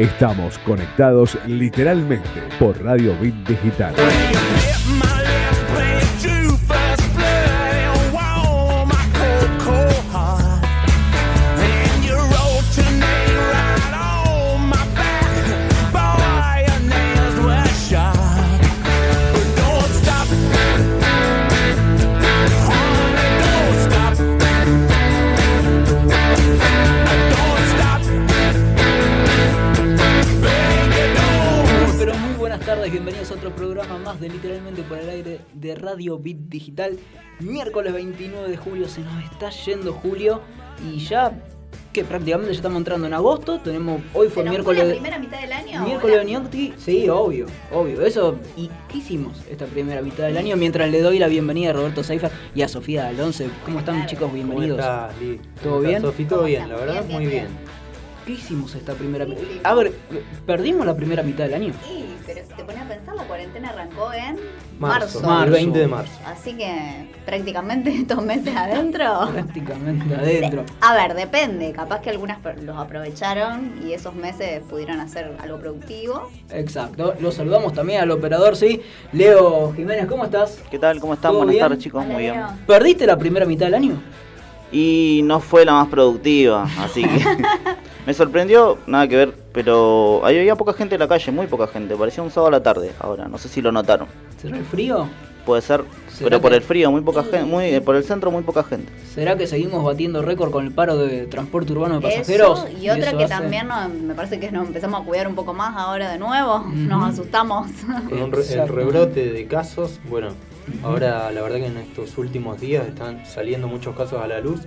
Estamos conectados literalmente por Radio Bit Digital. De Literalmente por el aire de Radio Bit Digital. Miércoles 29 de julio, se nos está yendo julio y ya que prácticamente ya estamos entrando en agosto. Tenemos hoy fue miércoles. la primera mitad del año? Miércoles de Gnocchi, sí, obvio, obvio. Eso, ¿y qué hicimos esta primera mitad del año? Mientras le doy la bienvenida a Roberto Seifer y a Sofía Alonso. ¿Cómo están, chicos? Bienvenidos. ¿Todo bien? Sofía, todo bien, la verdad, muy bien. ¿Qué hicimos esta primera mitad? A ver, ¿perdimos la primera mitad del año? Sí, pero si te pones a pensar, la cuarentena arrancó en marzo. marzo. 20 de marzo. Así que prácticamente estos meses adentro. prácticamente adentro. A ver, depende. Capaz que algunas los aprovecharon y esos meses pudieron hacer algo productivo. Exacto. Los saludamos también al operador, sí. Leo Jiménez, ¿cómo estás? ¿Qué tal? ¿Cómo están? Buenas tardes, chicos. Muy bien. ¿Perdiste la primera mitad del año? Y no fue la más productiva, así que. Me sorprendió, nada que ver, pero ahí había poca gente en la calle, muy poca gente. Parecía un sábado a la tarde ahora, no sé si lo notaron. ¿Será el frío? Puede ser, pero por el frío, muy poca gente, muy, eh, por el centro muy poca gente. ¿Será que seguimos batiendo récord con el paro de transporte urbano de pasajeros? y otra que también me parece que nos empezamos a cuidar un poco más ahora de nuevo, nos asustamos. Con el rebrote de casos, bueno, ahora la verdad que en estos últimos días están saliendo muchos casos a la luz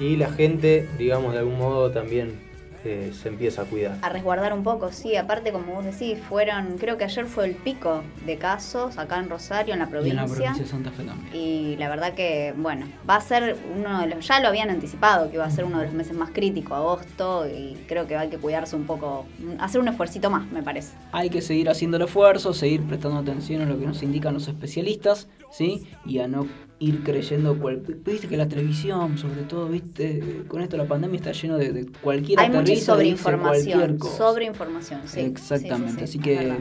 y la gente, digamos, de algún modo también se empieza a cuidar. A resguardar un poco, sí. Aparte, como vos decís, fueron, creo que ayer fue el pico de casos acá en Rosario, en la provincia. Y en la provincia de Santa Fe también. Y la verdad que, bueno, va a ser uno de los, ya lo habían anticipado, que iba a ser uno de los meses más críticos, agosto, y creo que hay que cuidarse un poco, hacer un esfuercito más, me parece. Hay que seguir haciendo el esfuerzo, seguir prestando atención a lo que nos indican los especialistas, ¿sí? Y a no ir creyendo cual, viste que la televisión sobre todo viste con esto la pandemia está lleno de, de cualquier hay mucha sobreinformación sobreinformación sí. Exactamente así que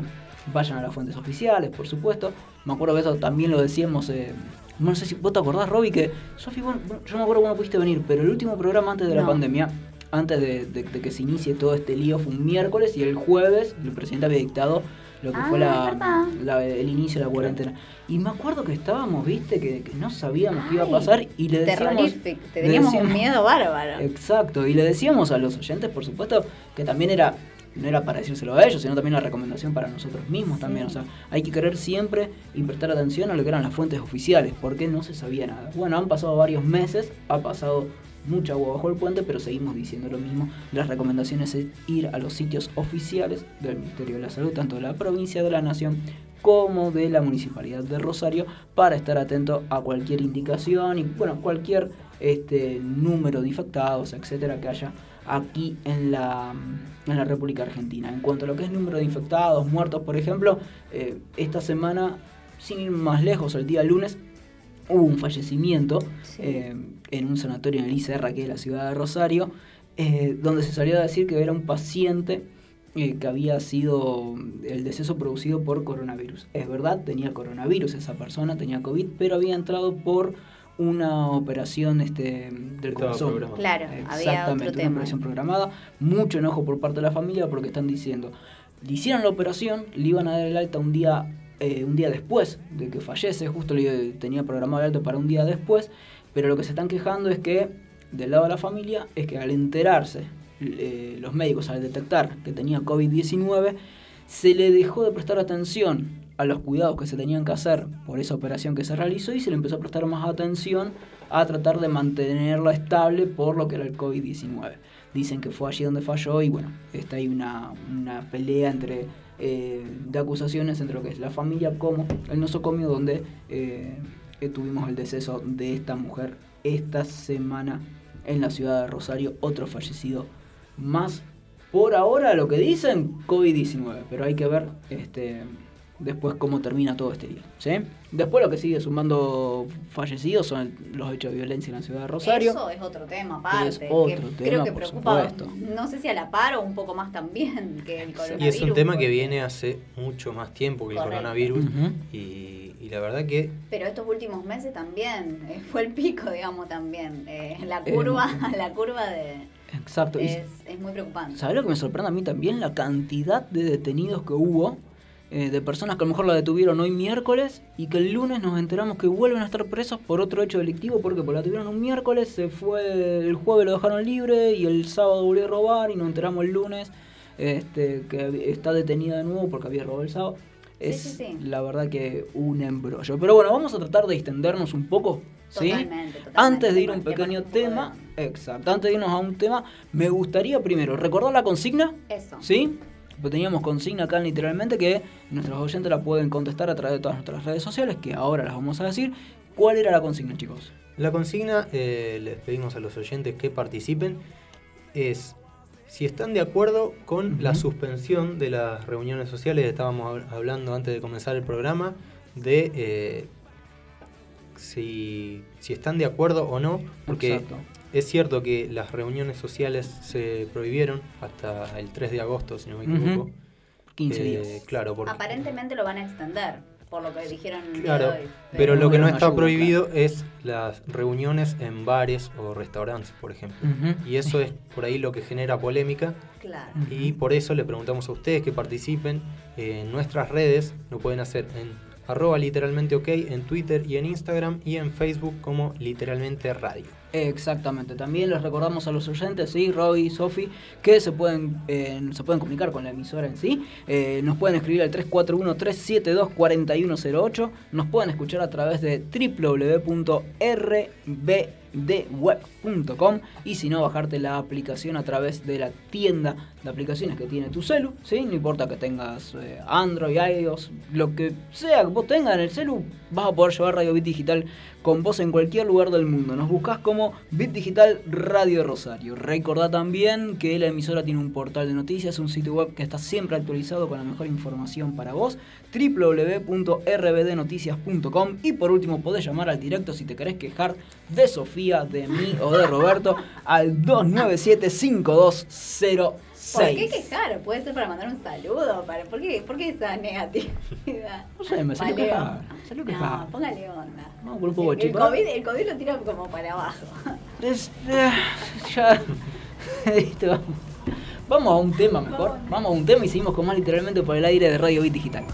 vayan a las fuentes oficiales por supuesto. Me acuerdo que eso también lo decíamos eh, no sé si vos te acordás Robbie que Sofi yo no me acuerdo cuándo pudiste venir pero el último programa antes de la pandemia antes de, de, que se inicie todo este lío fue un miércoles y el jueves el presidente había dictado lo que fue ah, la, el inicio de la cuarentena. Y me acuerdo que estábamos, viste, que, no sabíamos qué iba a pasar y le decíamos... teníamos un miedo bárbaro. Exacto, y le decíamos a los oyentes, por supuesto, que también era no era para decírselo a ellos, sino también una recomendación para nosotros mismos también. O sea, hay que querer siempre y prestar atención a lo que eran las fuentes oficiales, porque no se sabía nada. Bueno, han pasado varios meses, ha pasado mucha agua bajo el puente, pero seguimos diciendo lo mismo. Las recomendaciones es ir a los sitios oficiales del Ministerio de la Salud, tanto de la provincia de la Nación como de la Municipalidad de Rosario, para estar atento a cualquier indicación y bueno, cualquier este, número de infectados, etcétera, que haya aquí en la, en la República Argentina. En cuanto a lo que es número de infectados, muertos, por ejemplo, eh, esta semana, sin ir más lejos, el día lunes, hubo un fallecimiento eh, en un sanatorio en el ICR, que es la ciudad de Rosario, eh, donde se salió a decir que era un paciente eh, que había sido el deceso producido por coronavirus. Es verdad, tenía coronavirus esa persona, tenía COVID, pero había entrado por una operación este, del corazón. Claro, Exactamente, una operación programada. Mucho enojo por parte de la familia porque están diciendo, le hicieron la operación, le iban a dar el alta un día eh, un día después de que fallece, justo le tenía programado el alto para un día después, pero lo que se están quejando es que, del lado de la familia, es que al enterarse eh, los médicos, al detectar que tenía COVID-19, se le dejó de prestar atención a los cuidados que se tenían que hacer por esa operación que se realizó y se le empezó a prestar más atención a tratar de mantenerla estable por lo que era el COVID-19. Dicen que fue allí donde falló y bueno, está ahí una, una pelea entre eh, de acusaciones entre lo que es la familia como el nosocomio donde eh, tuvimos el deceso de esta mujer esta semana en la ciudad de Rosario, otro fallecido más. Por ahora lo que dicen, COVID-19, pero hay que ver este, después cómo termina todo este día. ¿sí? Después lo que sigue sumando fallecidos son los hechos de violencia en la ciudad de Rosario. Eso es otro tema aparte. Es otro que tema, creo que por preocupa, supuesto. no sé si a la par o un poco más también que el coronavirus. Y es un tema que viene hace mucho más tiempo que el Correcto. coronavirus. Y, y la verdad que Pero estos últimos meses también eh, fue el pico, digamos, también. Eh, la Eh, curva, la curva de Exacto. Es, es muy preocupante. ¿Sabes lo que me sorprende a mí también? La cantidad de detenidos que hubo, de personas que a lo mejor la detuvieron hoy miércoles y que el lunes nos enteramos que vuelven a estar presos por otro hecho delictivo. ¿Por qué? Porque la tuvieron un miércoles, se fue el jueves lo dejaron libre y el sábado volvió a robar y nos enteramos el lunes este, que está detenida de nuevo porque había robado el sábado. Es sí, sí. la verdad que un embrollo. Pero bueno, vamos a tratar de distendernos un poco. ¿sí? Totalmente, totalmente. Antes de ir a un pequeño un poco de- tema, exacto, antes de irnos a un tema, me gustaría primero recordar la consigna, Eso. ¿sí? Pues teníamos consigna acá literalmente que nuestros oyentes la pueden contestar a través de todas nuestras redes sociales, que ahora las vamos a decir. ¿Cuál era la consigna, chicos? La consigna, eh, les pedimos a los oyentes que participen, es si están de acuerdo con la suspensión de las reuniones sociales, estábamos hab- hablando antes de comenzar el programa, de eh, si, si están de acuerdo o no, porque Exacto. es cierto que las reuniones sociales se prohibieron hasta el 3 de agosto, si no me equivoco. 15 Eh, días. Claro, porque... Aparentemente lo van a extender, por lo que dijeron el día Claro, de hoy. pero lo que no está prohibido es las reuniones en bares o restaurantes, por ejemplo. Y eso es por ahí lo que genera polémica. Claro. Y por eso le preguntamos a ustedes que participen en nuestras redes. Lo pueden hacer en arroba literalmente ok, en Twitter y en Instagram y en Facebook como literalmente radio. Exactamente. También les recordamos a los oyentes, sí, Roy Sofi, que se pueden, eh, se pueden comunicar con la emisora en sí. Eh, nos pueden escribir al 341-372-4108. Nos pueden escuchar a través de www.rbdweb.com y si no, bajarte la aplicación a través de la tienda de aplicaciones que tiene tu celu. ¿sí? No importa que tengas eh, Android, iOS, lo que sea que vos tengas en el celu, vas a poder llevar Radio Bit Digital con vos en cualquier lugar del mundo. Nos buscás como Bit Digital Radio Rosario. Recordá también que la emisora tiene un portal de noticias, un sitio web que está siempre actualizado con la mejor información para vos, www.rbdnoticias.com y por último podés llamar al directo si te querés quejar de Sofía, de mí o de Roberto al 297-5206. ¿Por qué quejar? Puede ser para mandar un saludo. Para, ¿por, qué, ¿Por qué esa negatividad? No sé, me salió quejar, salió quejar. No, póngale onda. Vamos con un poco el, ¿no? COVID, el COVID lo tira como para abajo. Es- eh, ya. Listo. Vamos a un tema mejor. Vamos a un tema y seguimos con más literalmente por el aire de Radio Bit Digital.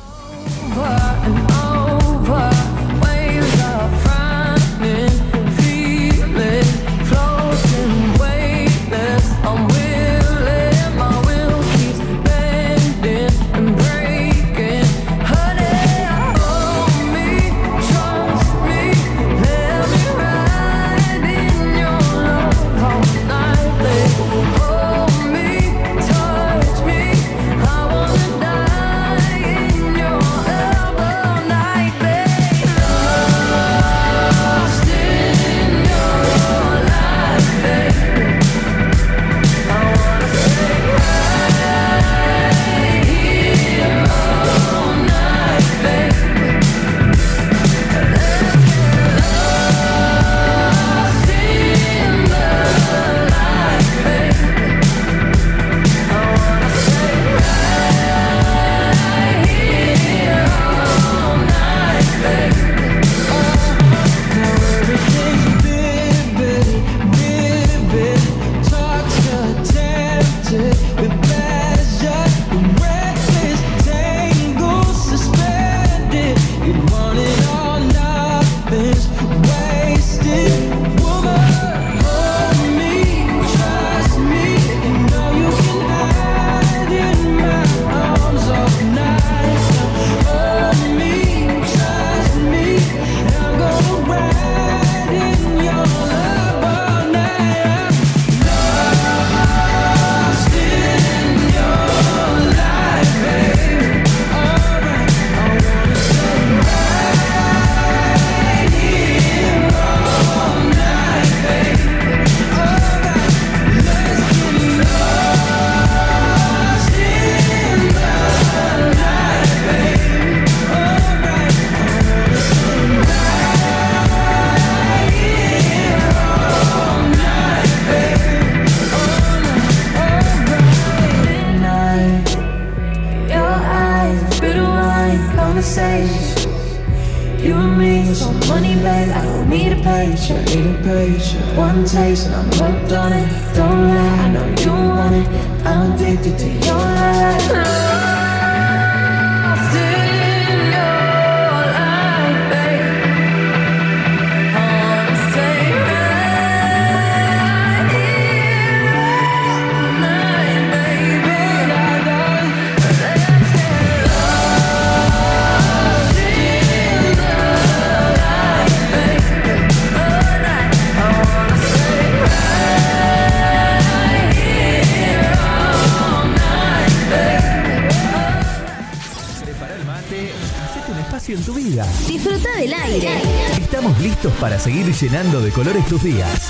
Seguir llenando de colores tus días.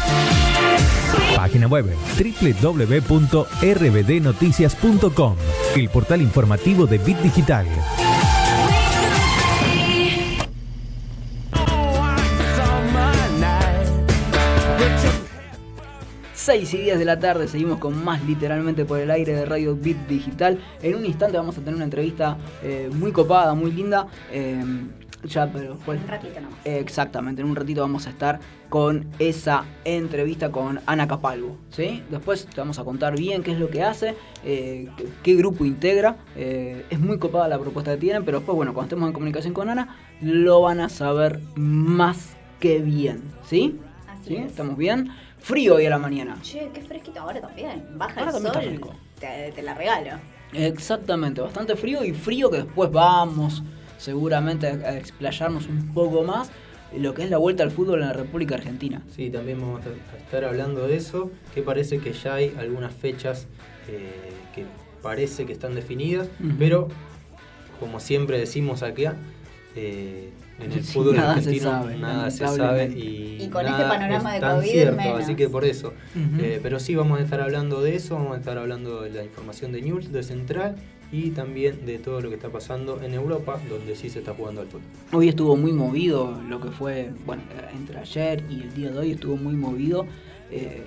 Página web www.rbdnoticias.com, el portal informativo de Bit Digital. 6 y 10 de la tarde seguimos con más literalmente por el aire de Radio Bit Digital. En un instante vamos a tener una entrevista eh, muy copada, muy linda. eh, ya, pero. Un ratito nomás. Exactamente, en un ratito vamos a estar con esa entrevista con Ana Capalvo. ¿sí? Después te vamos a contar bien qué es lo que hace, eh, qué, qué grupo integra. eh, es muy copada la propuesta que tienen, pero después, bueno, cuando estemos en comunicación con Ana, lo van a saber más que bien. ¿Sí? Así ¿Sí? es. ¿Estamos bien? Frío hoy a la mañana. Che, qué fresquito ahora también. Baja Ahora el también sol. está te la regalo. Exactamente, bastante frío y frío que después vamos seguramente a explayarnos un poco más lo que es la vuelta al fútbol en la República Argentina. Sí, también vamos a estar hablando de eso, que parece que ya hay algunas fechas eh, que parece que están definidas, pero como siempre decimos acá, eh, en el Sí, fútbol nada se argentino sabe, nada se sabe y, Y con nada este panorama es de tan COVID cierto, menos. así que por eso. Eh, pero sí vamos a estar hablando de eso, vamos a estar hablando de la información de News, de Central y también de todo lo que está pasando en Europa, donde sí se está jugando al fútbol. Hoy estuvo muy movido lo que fue, bueno, entre ayer y el día de hoy estuvo muy movido eh,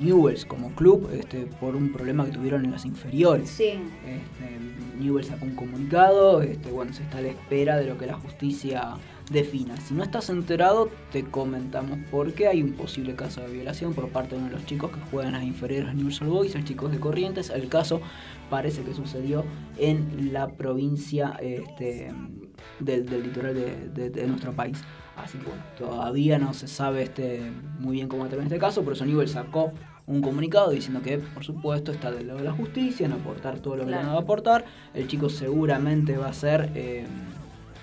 Newells como club este, por un problema que tuvieron en las inferiores. Sí. Este, Newell sacó un comunicado, este, bueno, se está a la espera de lo que la justicia defina. Si no estás enterado, te comentamos porque hay un posible caso de violación por parte de uno de los chicos que juegan a las inferiores de Newell's Old Boys, el chico de Corrientes. El caso parece que sucedió en la provincia este, del, del litoral de, de- de nuestro país. Así que bueno, todavía no se sabe este, muy bien cómo termina este caso, por eso Newell sacó un comunicado diciendo que por supuesto está del lado de la justicia, en aportar todo lo que le Claro. van a aportar. El chico seguramente va a ser, eh,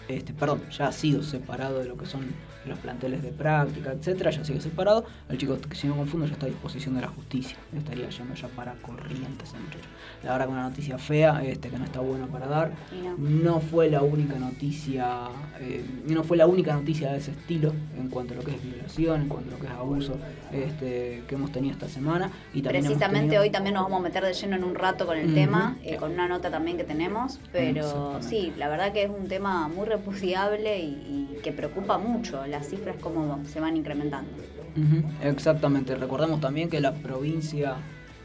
este, perdón, ya ha sido separado de lo que son los planteles de práctica, etcétera, ya sigue separado. El chico, si no confundo, ya está a disposición de la justicia. Estaría yendo ya para corrientes muchacho. La verdad que una noticia fea, este, que no está bueno para dar. No. No fue la única noticia, eh, no fue la única noticia de ese estilo en cuanto a lo que es violación, en cuanto a lo que es abuso, este, que hemos tenido esta semana. Y también Precisamente tenido- hoy también nos vamos a meter de lleno en un rato con el tema, eh, con una nota también que tenemos, pero Exactamente. sí, la verdad que es un tema muy repudiable y, y que preocupa mucho las cifras como se van incrementando. Exactamente, recordemos también que la provincia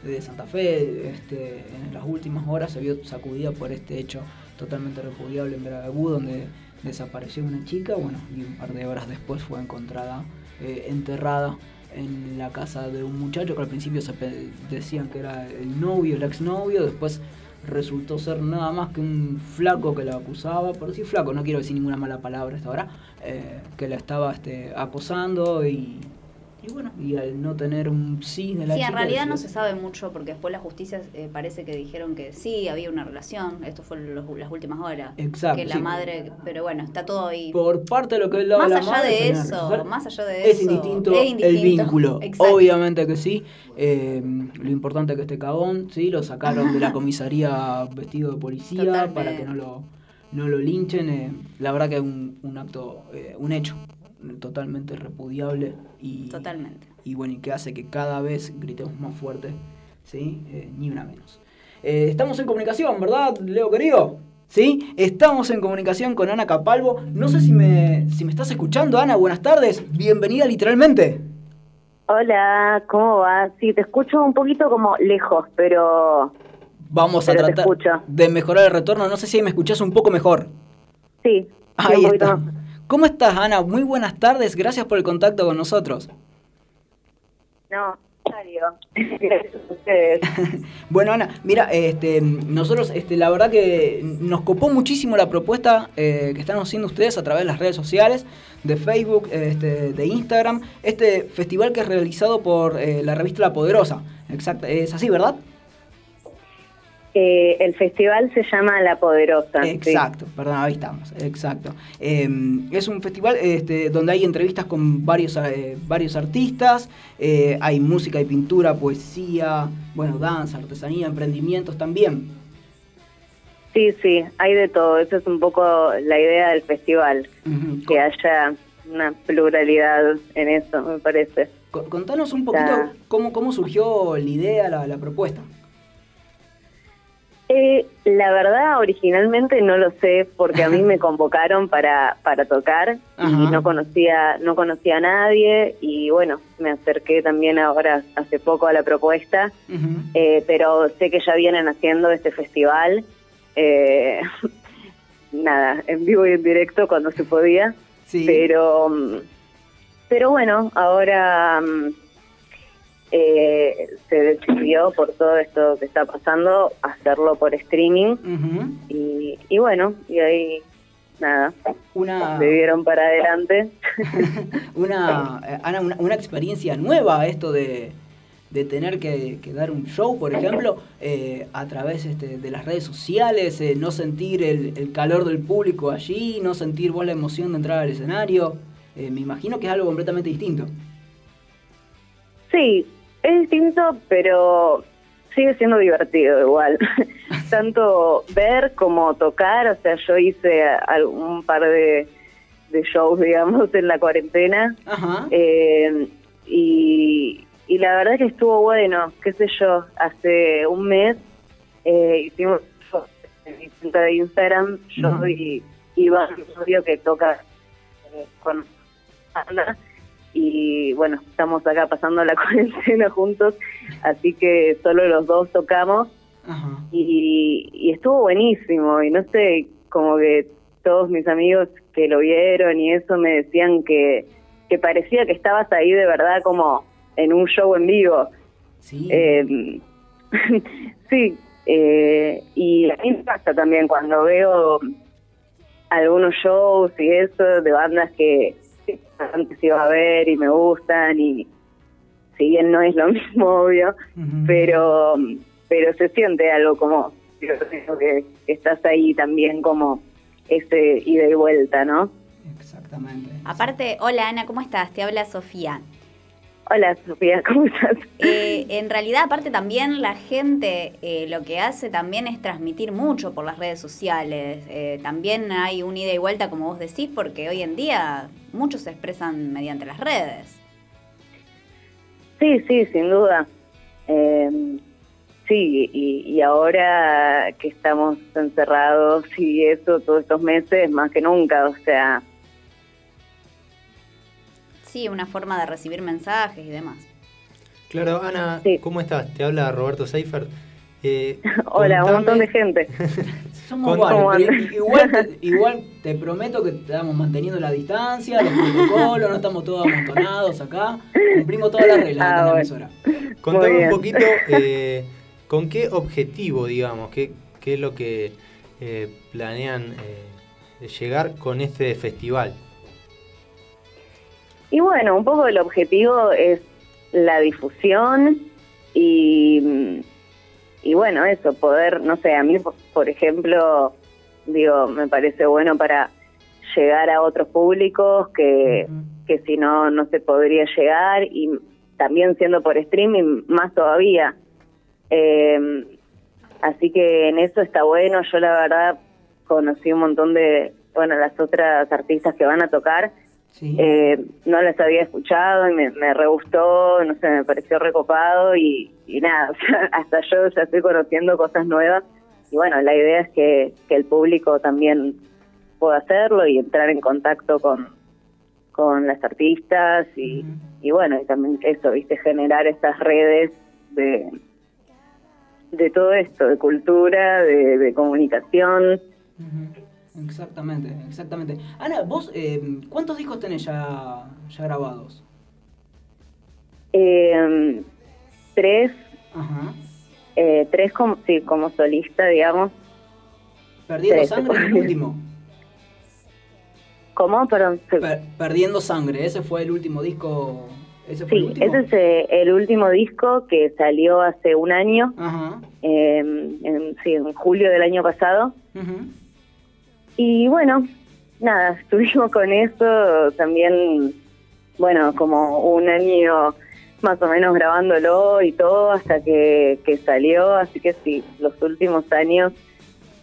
de Santa Fe este, en las últimas horas se vio sacudida por este hecho totalmente repudiable en Veracruz, donde desapareció una chica, bueno, y un par de horas después fue encontrada eh, enterrada en la casa de un muchacho que al principio se decían que era el novio, el exnovio, después resultó ser nada más que un flaco que la acusaba, por decir flaco, no quiero decir ninguna mala palabra hasta ahora, eh, que la estaba este, acosando y, y bueno, y al no tener un sí de la Sí, en realidad no se sabe mucho porque después la justicia eh, parece que dijeron que sí, había una relación, esto fue los- las últimas horas, Exacto, que la sí. madre, pero bueno, está todo ahí. Por parte de lo que es la Más la allá madre, de eso, más allá de es eso, indistinto, es el indistinto. vínculo. Exacto. Obviamente que sí. Eh, lo importante es que este cagón, sí, lo sacaron de la comisaría vestido de policía Totalmente. para que no lo, no lo linchen. eh, la verdad que es un, un acto, un hecho totalmente repudiable y, Totalmente. y bueno, y que hace que cada vez gritemos más fuerte, ¿sí? Eh, ni una menos. Eh, estamos en comunicación, ¿verdad, Leo querido? ¿Sí? Estamos en comunicación con Ana Capalvo. No sé si me, si me estás escuchando, Ana. Buenas tardes. Bienvenida literalmente. Hola, ¿cómo va? Sí, te escucho un poquito como lejos, pero Vamos a Pero tratar de mejorar el retorno. No sé si me escuchás un poco mejor. Sí. Ahí un poquito está. más. ¿Cómo estás, Ana? Muy buenas tardes. Gracias por el contacto con nosotros. No, Mario. Gracias a ustedes. Bueno, Ana, mira, este, nosotros, este, la verdad que nos copó muchísimo la propuesta eh, que están haciendo ustedes a través de las redes sociales, de Facebook, este, de Instagram, este festival que es realizado por eh, la revista La Poderosa. Exacto, es así, ¿verdad? Eh, el festival se llama La Poderosa. sí. Exacto, perdón, ahí estamos, exacto. Eh, es un festival este, donde hay entrevistas con varios, eh, varios artistas, eh, hay música y pintura, poesía, bueno, danza, artesanía, emprendimientos también. Sí, sí, hay de todo. Esa es un poco la idea del festival, que haya una pluralidad en eso, me parece. Co- Contanos un poquito cómo, cómo surgió la idea, la, la propuesta. Eh, la verdad, originalmente no lo sé porque a mí me convocaron para, para tocar Ajá. y no conocía no conocía a nadie y bueno, me acerqué también ahora hace poco a la propuesta, eh, pero sé que ya vienen haciendo este festival, eh, nada, en vivo y en directo cuando se podía, Sí. pero mm, pero bueno, ahora mm, eh, se decidió por todo esto que está pasando hacerlo por streaming y, y bueno, y ahí nada, Una, se dieron para adelante. una, Ana, una, una experiencia nueva esto de, de tener que, que dar un show, por ejemplo, eh, a través este, de las redes sociales, eh, no sentir el, el calor del público allí, no sentir vos la emoción de entrar al escenario. Eh, me imagino que es algo completamente distinto. Sí, es distinto, pero sigue siendo divertido igual. Tanto ver como tocar, o sea, yo hice un par de, de shows, digamos, en la cuarentena. Ajá. Eh, y, y la verdad que estuvo bueno, qué sé yo, hace un mes eh, hicimos en mi cuenta de Instagram, yo Ujú. y Iván, que toca eh, con Ana, y bueno, estamos acá pasando la cuarentena juntos, así que solo los dos tocamos Ajá. y, y estuvo buenísimo y no sé, como que todos mis amigos que lo vieron y eso me decían que, que parecía que estabas ahí de verdad como en un show en vivo. Sí. Eh, sí, eh, y a mí me pasa también cuando veo algunos shows y eso de bandas que, que antes iba a ver y me gustan y si bien no es lo mismo, obvio, pero pero se siente algo como yo creo que estás ahí también como ese ida y vuelta, ¿no? Exactamente. Aparte, hola Ana, ¿cómo estás? Te habla Sofía. Hola Sofía, ¿cómo estás? Eh, en realidad, aparte también la gente eh, lo que hace también es transmitir mucho por las redes sociales. Eh, también hay un ida y vuelta, como vos decís, porque hoy en día muchos se expresan mediante las redes. Sí, sí, sin duda. Eh, sí, y, y ahora que estamos encerrados y eso todos estos meses, más que nunca, o sea, Sí, una forma de recibir mensajes y demás. Claro, Ana, Sí. ¿cómo estás? Te habla Roberto Seifert. Eh, hola, un montón de gente. Somos igual, te- igual te prometo que estamos manteniendo la distancia, los protocolos, no estamos todos amontonados acá, cumplimos todas las reglas Ah, en la bueno. Contame un poquito eh, con qué objetivo, digamos, qué, qué es lo que eh, planean eh, llegar con este festival. Y bueno, un poco el objetivo es la difusión y, y bueno, eso, poder, no sé, a mí, por- ejemplo, digo, me parece bueno para llegar a otros públicos que, que si no, no se podría llegar y también siendo por streaming, más todavía. Eh, así que en eso está bueno, yo la verdad conocí un montón de, bueno, las otras artistas que van a tocar Sí. eh, no las había escuchado y me, me re gustó, no sé, me pareció recopado y, y nada, o sea, hasta yo ya estoy conociendo cosas nuevas y bueno, la idea es que, que el público también pueda hacerlo y entrar en contacto con, con las artistas y, y bueno, y también eso, viste, generar estas redes de, de todo esto, de cultura, de, de comunicación. Exactamente, exactamente. Ana, vos, eh, ¿cuántos discos tenés ya, ya grabados? Eh, tres, Ajá. eh, tres como, sí, como solista, digamos. Perdiendo Sí, sangre, el último. ¿Cómo? Perdón. Per- Perdiendo sangre, ese fue el último disco. Ese fue el Sí, último. ese es eh, el último disco que salió hace un año, Ajá. eh, en, sí, en julio del año pasado. Y bueno, nada, estuvimos con eso también, bueno, como un año más o menos grabándolo y todo hasta que, que salió, así que sí, los últimos años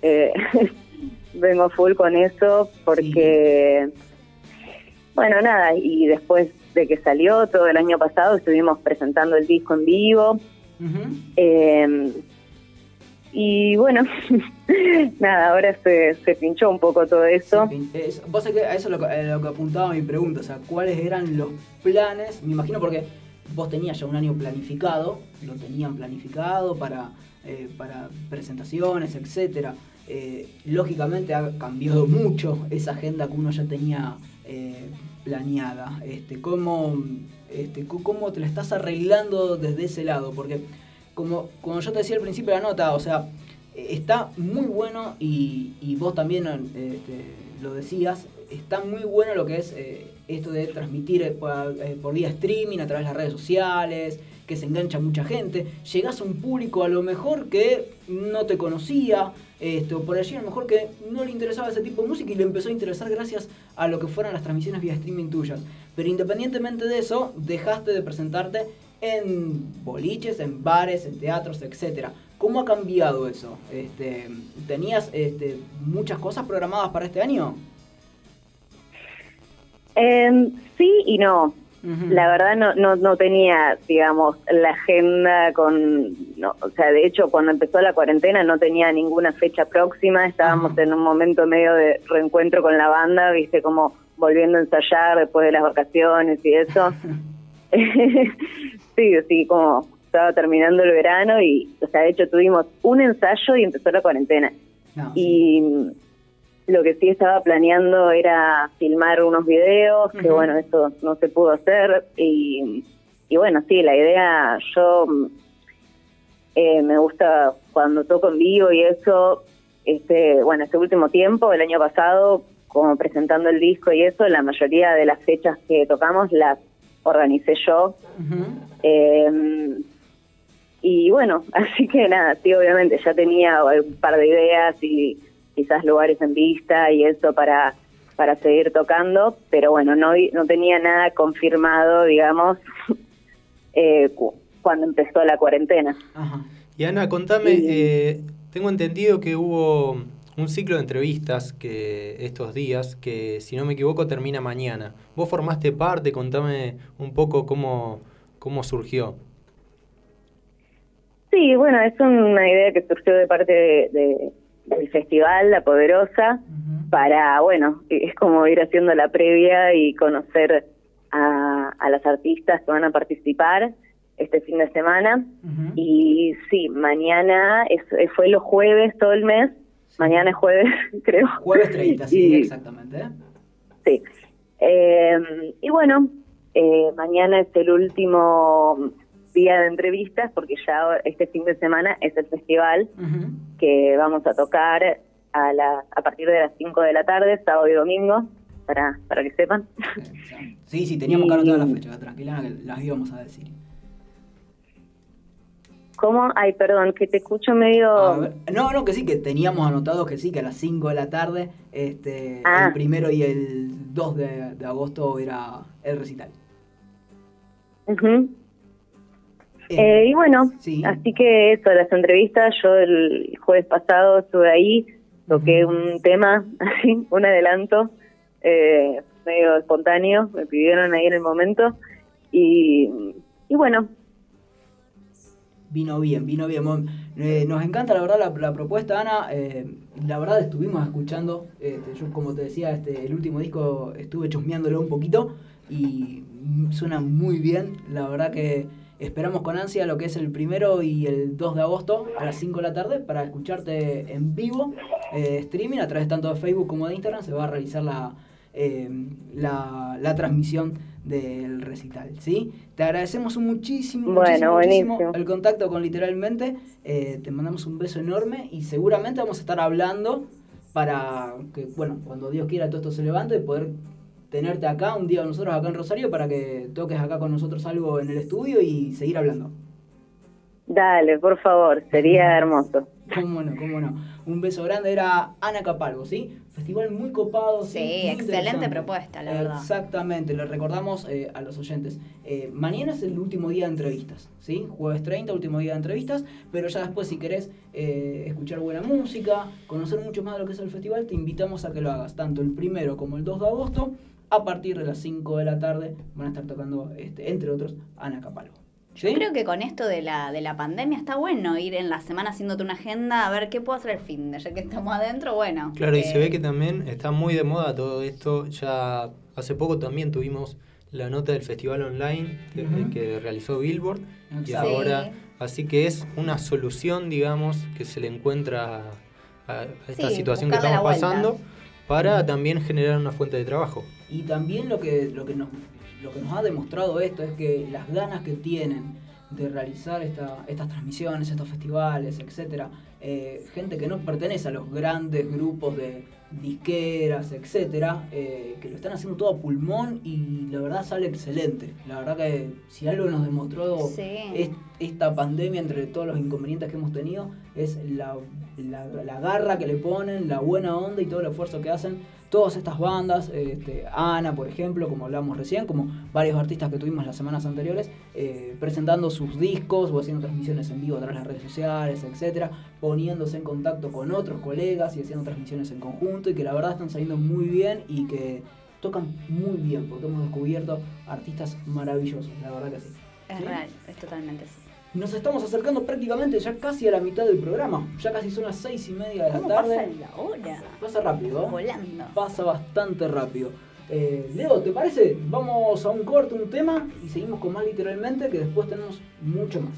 eh, vengo full con eso porque, bueno, nada, y después de que salió todo el año pasado estuvimos presentando el disco en vivo. Eh, y bueno, nada, ahora se, se pinchó un poco todo eso. Vos sabés que a eso es lo, a lo que apuntaba mi pregunta, o sea, ¿cuáles eran los planes? Me imagino porque vos tenías ya un año planificado, lo tenían planificado para, eh, para presentaciones, etcétera. Eh, lógicamente ha cambiado mucho esa agenda que uno ya tenía eh, planeada. Este, ¿cómo, este, ¿Cómo te la estás arreglando desde ese lado? Porque como, como yo te decía al principio de la nota, o sea, está muy bueno y, vos también este, lo decías, está muy bueno lo que es eh, esto de transmitir eh, por, eh, por vía streaming a través de las redes sociales, que se engancha mucha gente, llegás a un público a lo mejor que no te conocía, este, o por allí a lo mejor que no le interesaba ese tipo de música y le empezó a interesar gracias a lo que fueron las transmisiones vía streaming tuyas. Pero independientemente de eso, dejaste de presentarte en boliches, en bares, en teatros, etcétera. ¿Cómo ha cambiado eso? Este, ¿Tenías este, muchas cosas programadas para este año? Eh, sí y no. La verdad no, no, no tenía, digamos, la agenda con... No, o sea, de hecho, cuando empezó la cuarentena no tenía ninguna fecha próxima. Estábamos en un momento medio de reencuentro con la banda, viste, como volviendo a ensayar después de las vacaciones y eso. sí, sí, como estaba terminando el verano y, o sea, de hecho tuvimos un ensayo y empezó la cuarentena. No, sí. Y lo que sí estaba planeando era filmar unos videos, que bueno, eso no se pudo hacer. Y, y bueno, sí, la idea, yo eh, me gusta cuando toco en vivo y eso, este bueno, este último tiempo, el año pasado, como presentando el disco y eso, la mayoría de las fechas que tocamos las organicé yo. Eh, y bueno, así que nada, sí, obviamente ya tenía un par de ideas y quizás lugares en vista y eso para, para seguir tocando, pero bueno, no, no tenía nada confirmado, digamos, eh, cu- cuando empezó la cuarentena. Ajá. Y Ana, contame, eh, tengo entendido que hubo un ciclo de entrevistas que estos días, que si no me equivoco termina mañana. Vos formaste parte, contame un poco cómo, cómo surgió. Sí, bueno, es una idea que surgió de parte de- de- del festival La Poderosa para, bueno, es como ir haciendo la previa y conocer a, a las artistas que van a participar este fin de semana. Y sí, mañana es, fue los jueves todo el mes. Mañana es jueves, creo. Jueves 30, sí, Y- exactamente. Sí. Eh, y bueno, eh, mañana es el último día de entrevistas porque ya este fin de semana es el festival que vamos a tocar a, la, a partir de las 5 de la tarde, sábado y domingo, para, para que sepan. Exacto. Sí, sí, teníamos que anotar las fechas, tranquila, las íbamos a decir. ¿Cómo? Ay, perdón, que te escucho medio... Ver, no, no, que sí, que teníamos anotado que sí, que a las 5 de la tarde, este, Ah. el primero y el 2 de, de agosto era el recital. Eh, Eh, y bueno, sí. así que eso, las entrevistas, yo el jueves pasado estuve ahí, toqué un tema, así, un adelanto, eh, medio espontáneo, me pidieron ahí en el momento, y, y bueno, Vino bien, vino bien. Eh, nos encanta la verdad la, propuesta, Ana. Eh, la verdad estuvimos escuchando, este, yo como te decía, este, el último disco estuve chusmeándolo un poquito y suena muy bien. La verdad que, esperamos con ansia lo que es el primero y el 2 de agosto a las 5 de la tarde para escucharte en vivo, eh, streaming, a través tanto de Facebook como de Instagram. Se va a realizar la, la transmisión del recital, ¿sí? Te agradecemos muchísimo, Bueno, muchísimo, buenísimo. el contacto con Literalmente. Eh, te mandamos un beso enorme y seguramente vamos a estar hablando para que, bueno, cuando Dios quiera todo esto se levante, poder tenerte acá un día nosotros acá en Rosario para que toques acá con nosotros algo en el estudio y seguir hablando. Dale, por favor, sería hermoso. Cómo no, cómo no. Un beso grande. Era Ana Capalvo, ¿sí? Festival muy copado. Sí, muy excelente propuesta, la verdad. Exactamente, le recordamos eh, a los oyentes. Eh, mañana es el último día de entrevistas, ¿sí? Jueves 30, último día de entrevistas, pero ya después si querés eh, escuchar buena música, conocer mucho más de lo que es el festival, te invitamos a que lo hagas, tanto el primero como el 2 de agosto, a partir de las 5 de la tarde van a estar tocando, este, entre otros, Ana Capalvo. Yo creo que con esto de la, de la pandemia está bueno ir en la semana haciéndote una agenda a ver qué puedo hacer el fin de ya que estamos adentro, bueno. Claro, y eh, se ve que también está muy de moda todo esto. Ya hace poco también tuvimos la nota del festival online que, realizó Billboard. Y ahora, Sí. así que es una solución, digamos, que se le encuentra a, a esta Sí, situación que estamos pasando para también generar una fuente de trabajo. Y también lo que, lo que, nos, lo que nos ha demostrado esto es que las ganas que tienen de realizar esta- estas transmisiones, estos festivales, etcétera, eh, gente que no pertenece a los grandes grupos de disqueras, etcétera, eh, que lo están haciendo todo a pulmón y la verdad sale excelente. La verdad que si algo nos demostró Sí. es- esta pandemia entre todos los inconvenientes que hemos tenido es la, la- la garra que le ponen, la buena onda y todo el esfuerzo que hacen todas estas bandas, este, Ana por ejemplo, como hablábamos recién, como varios artistas que tuvimos las semanas anteriores, eh, presentando sus discos o haciendo transmisiones en vivo a través de las redes sociales, etcétera, poniéndose en contacto con otros colegas y haciendo transmisiones en conjunto y que la verdad están saliendo muy bien y que tocan muy bien porque hemos descubierto artistas maravillosos, la verdad que sí. Es ¿Sí? real, es totalmente así. Nos estamos acercando prácticamente ya casi a la mitad del programa. Ya casi son las seis y media de la ¿Cómo tarde. pasa la hora? Pasa rápido, ¿eh? Volando. Pasa bastante rápido. Eh, Leo, ¿te parece? Vamos a un corte, un tema y seguimos con más literalmente que después tenemos mucho más.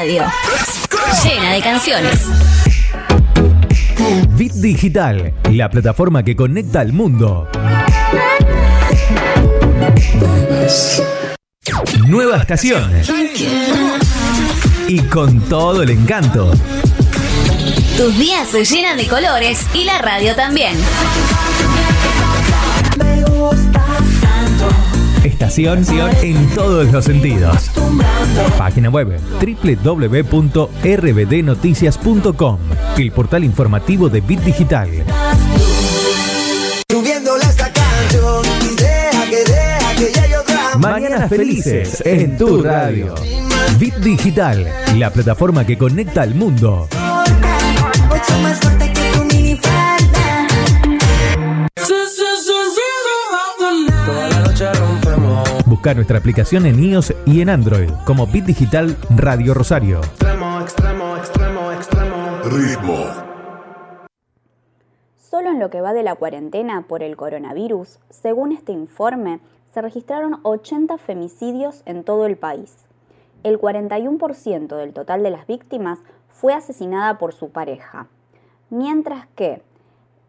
Radio. Llena de canciones. Bit Digital, la plataforma que conecta al mundo. Nueva estación. Y con todo el encanto. Tus días se llenan de colores y la radio también. En todos los sentidos. Página web www.rbdnoticias.com, el portal informativo de Bit Digital. Mañanas felices en tu radio. Bit Digital, la plataforma que conecta al mundo. Mucho más fuerte que tu Busca nuestra aplicación en iOS y en Android como Bit Digital Radio Rosario. Extremo, extremo, extremo, extremo. Ritmo. Solo en lo que va de la cuarentena por el coronavirus, según este informe, se registraron 80 femicidios en todo el país. El 41% del total de las víctimas fue asesinada por su pareja, mientras que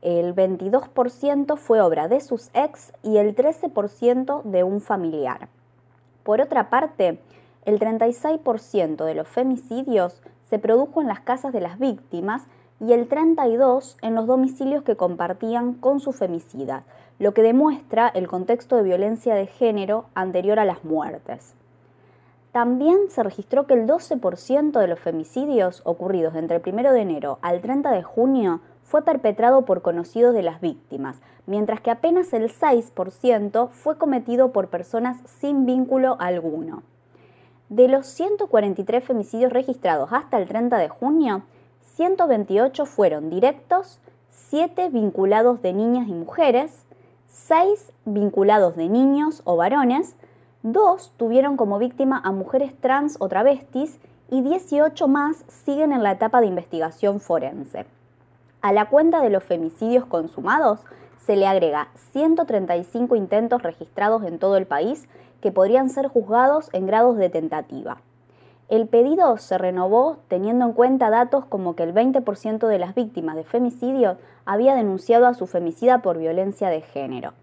el 22% fue obra de sus ex y el 13% de un familiar. Por otra parte, el 36% de los femicidios se produjo en las casas de las víctimas y el 32% en los domicilios que compartían con su femicida, lo que demuestra el contexto de violencia de género anterior a las muertes. También se registró que el 12% de los femicidios ocurridos entre el 1 de enero al 30 de junio fue perpetrado por conocidos de las víctimas, mientras que apenas el 6% fue cometido por personas sin vínculo alguno. De los 143 femicidios registrados hasta el 30 de junio, 128 fueron directos, 7 vinculados de niñas y mujeres, 6 vinculados de niños o varones, 2 tuvieron como víctima a mujeres trans o travestis y 18 más siguen en la etapa de investigación forense. A la cuenta de los femicidios consumados se le agrega 135 intentos registrados en todo el país que podrían ser juzgados en grados de tentativa. El pedido se renovó teniendo en cuenta datos como que el 20% de las víctimas de femicidio había denunciado a su femicida por violencia de género.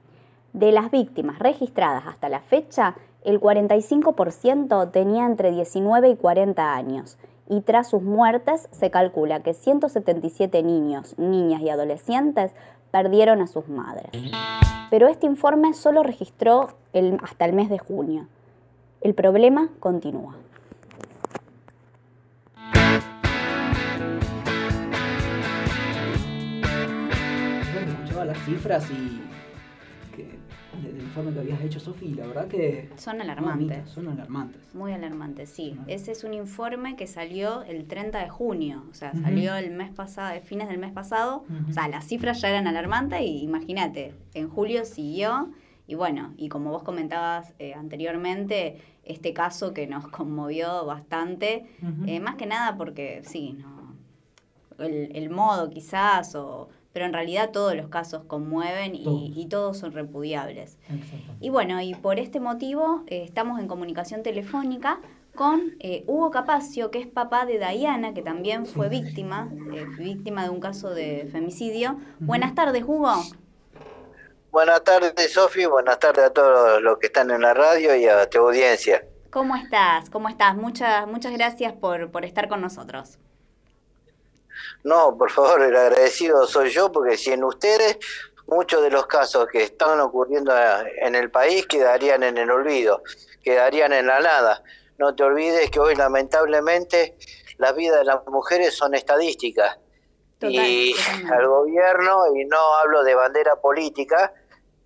De las víctimas registradas hasta la fecha, el 45% tenía entre 19 y 40 años y tras sus muertes se calcula que 177 niños, niñas y adolescentes perdieron a sus madres. Pero este informe solo registró hasta el mes de junio. El problema continúa. Escuchaba las cifras y del informe que habías hecho, Sofi, la verdad que Son alarmantes. son alarmantes. Muy alarmante, sí. Ese es un informe que salió el 30 de junio, o sea, salió el mes pasado, a fines del mes pasado. O sea, las cifras ya eran alarmantes y imagínate, en julio siguió y bueno, y como vos comentabas eh, anteriormente, este caso que nos conmovió bastante, eh, más que nada porque sí, no, el, el modo quizás, o, pero en realidad todos los casos conmueven y, Todos. y todos son repudiables. Y bueno, y por este motivo eh, estamos en comunicación telefónica con eh, Hugo Capacio, que es papá de Diana, que también fue víctima, eh, víctima de un caso de femicidio. Buenas tardes, Hugo. Buenas tardes, Sofi. Buenas tardes a todos los que están en la radio y a tu audiencia. ¿Cómo estás? ¿Cómo estás? Muchas, muchas gracias por, por estar con nosotros. No, por favor, el agradecido soy yo porque sin ustedes muchos de los casos que están ocurriendo en el país quedarían en el olvido, quedarían en la nada. No te olvides que hoy lamentablemente las vidas de las mujeres son estadísticas Total, y totalmente. al gobierno, y no hablo de bandera política,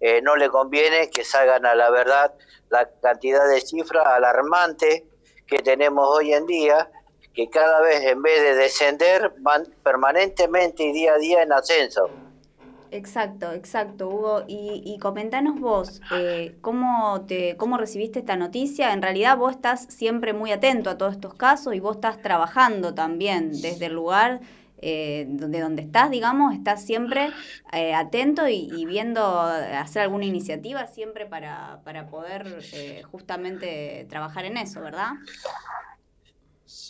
eh, no le conviene que salgan a la verdad la cantidad de cifras alarmantes que tenemos hoy en día, que cada vez en vez de descender van permanentemente y día a día en ascenso. Exacto, exacto, Hugo. Y, y comentanos vos, eh, ¿cómo, te, ¿cómo recibiste esta noticia? En realidad vos estás siempre muy atento a todos estos casos y vos estás trabajando también desde el lugar eh, donde, donde estás, digamos, estás siempre eh, atento y, y viendo hacer alguna iniciativa siempre para, para poder eh, justamente trabajar en eso, ¿verdad?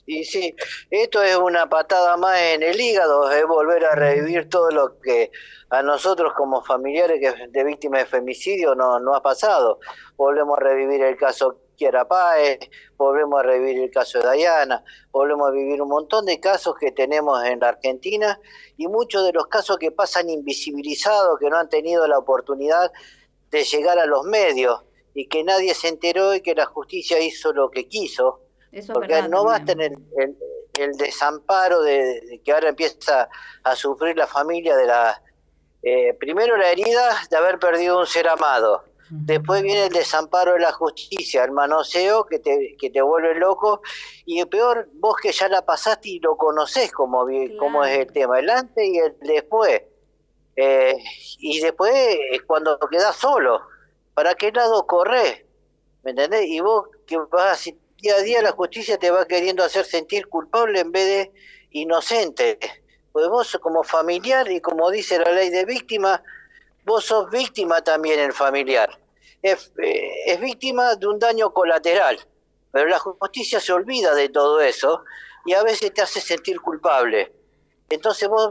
Y sí, esto es una patada más en el hígado, es volver a revivir todo lo que a nosotros como familiares de víctimas de femicidio no, no ha pasado. Volvemos a revivir el caso Kiara Páez, volvemos a revivir el caso de Dayana, volvemos a vivir un montón de casos que tenemos en la Argentina y muchos de los casos que pasan invisibilizados, que no han tenido la oportunidad de llegar a los medios y que nadie se enteró y que la justicia hizo lo que quiso. Eso Porque no también. basta el, el, el desamparo de, de que ahora empieza a sufrir la familia de la... eh, primero la herida de haber perdido un ser amado. Después viene el desamparo de la justicia, el manoseo que te, que te vuelve loco. Y peor, vos que ya la pasaste y lo conocés como, cómo es el tema, el antes y el después. Eh, y después es cuando quedás solo. ¿Para qué lado corres? ¿Me entendés? Y vos que vas día a día la justicia te va queriendo hacer sentir culpable en vez de inocente. Pues vos como familiar y como dice la ley de víctima, vos sos víctima también el familiar. Es, eh, es víctima de un daño colateral, pero la justicia se olvida de todo eso y a veces te hace sentir culpable. Entonces vos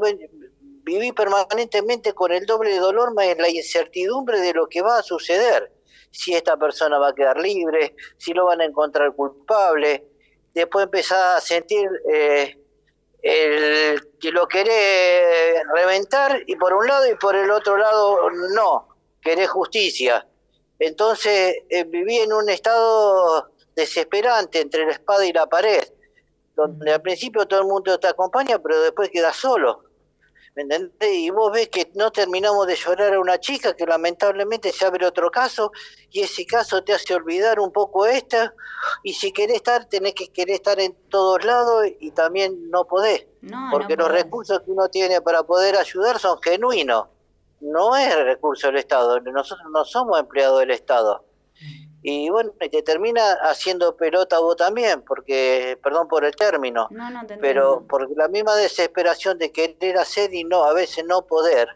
vivís permanentemente con el doble dolor más la incertidumbre de lo que va a suceder. Si esta persona va a quedar libre, si lo van a encontrar culpable. Después empezás a sentir eh, el, que lo querés reventar y por un lado y por el otro lado no, querés justicia. Entonces eh, viví en un estado desesperante entre la espada y la pared, donde al principio todo el mundo te acompaña, pero después quedas solo. ¿Me entendés? Y vos ves que no terminamos de llorar a una chica que lamentablemente se abre otro caso y ese caso te hace olvidar un poco esta y si querés estar tenés que querer estar en todos lados y también no podés No, porque no los podés. recursos que uno tiene para poder ayudar son genuinos no es el recurso del Estado nosotros no somos empleados del Estado y bueno y te termina haciendo pelota vos también porque perdón por el término No, no pero entiendo. por la misma desesperación de querer hacer y no, a veces no poder.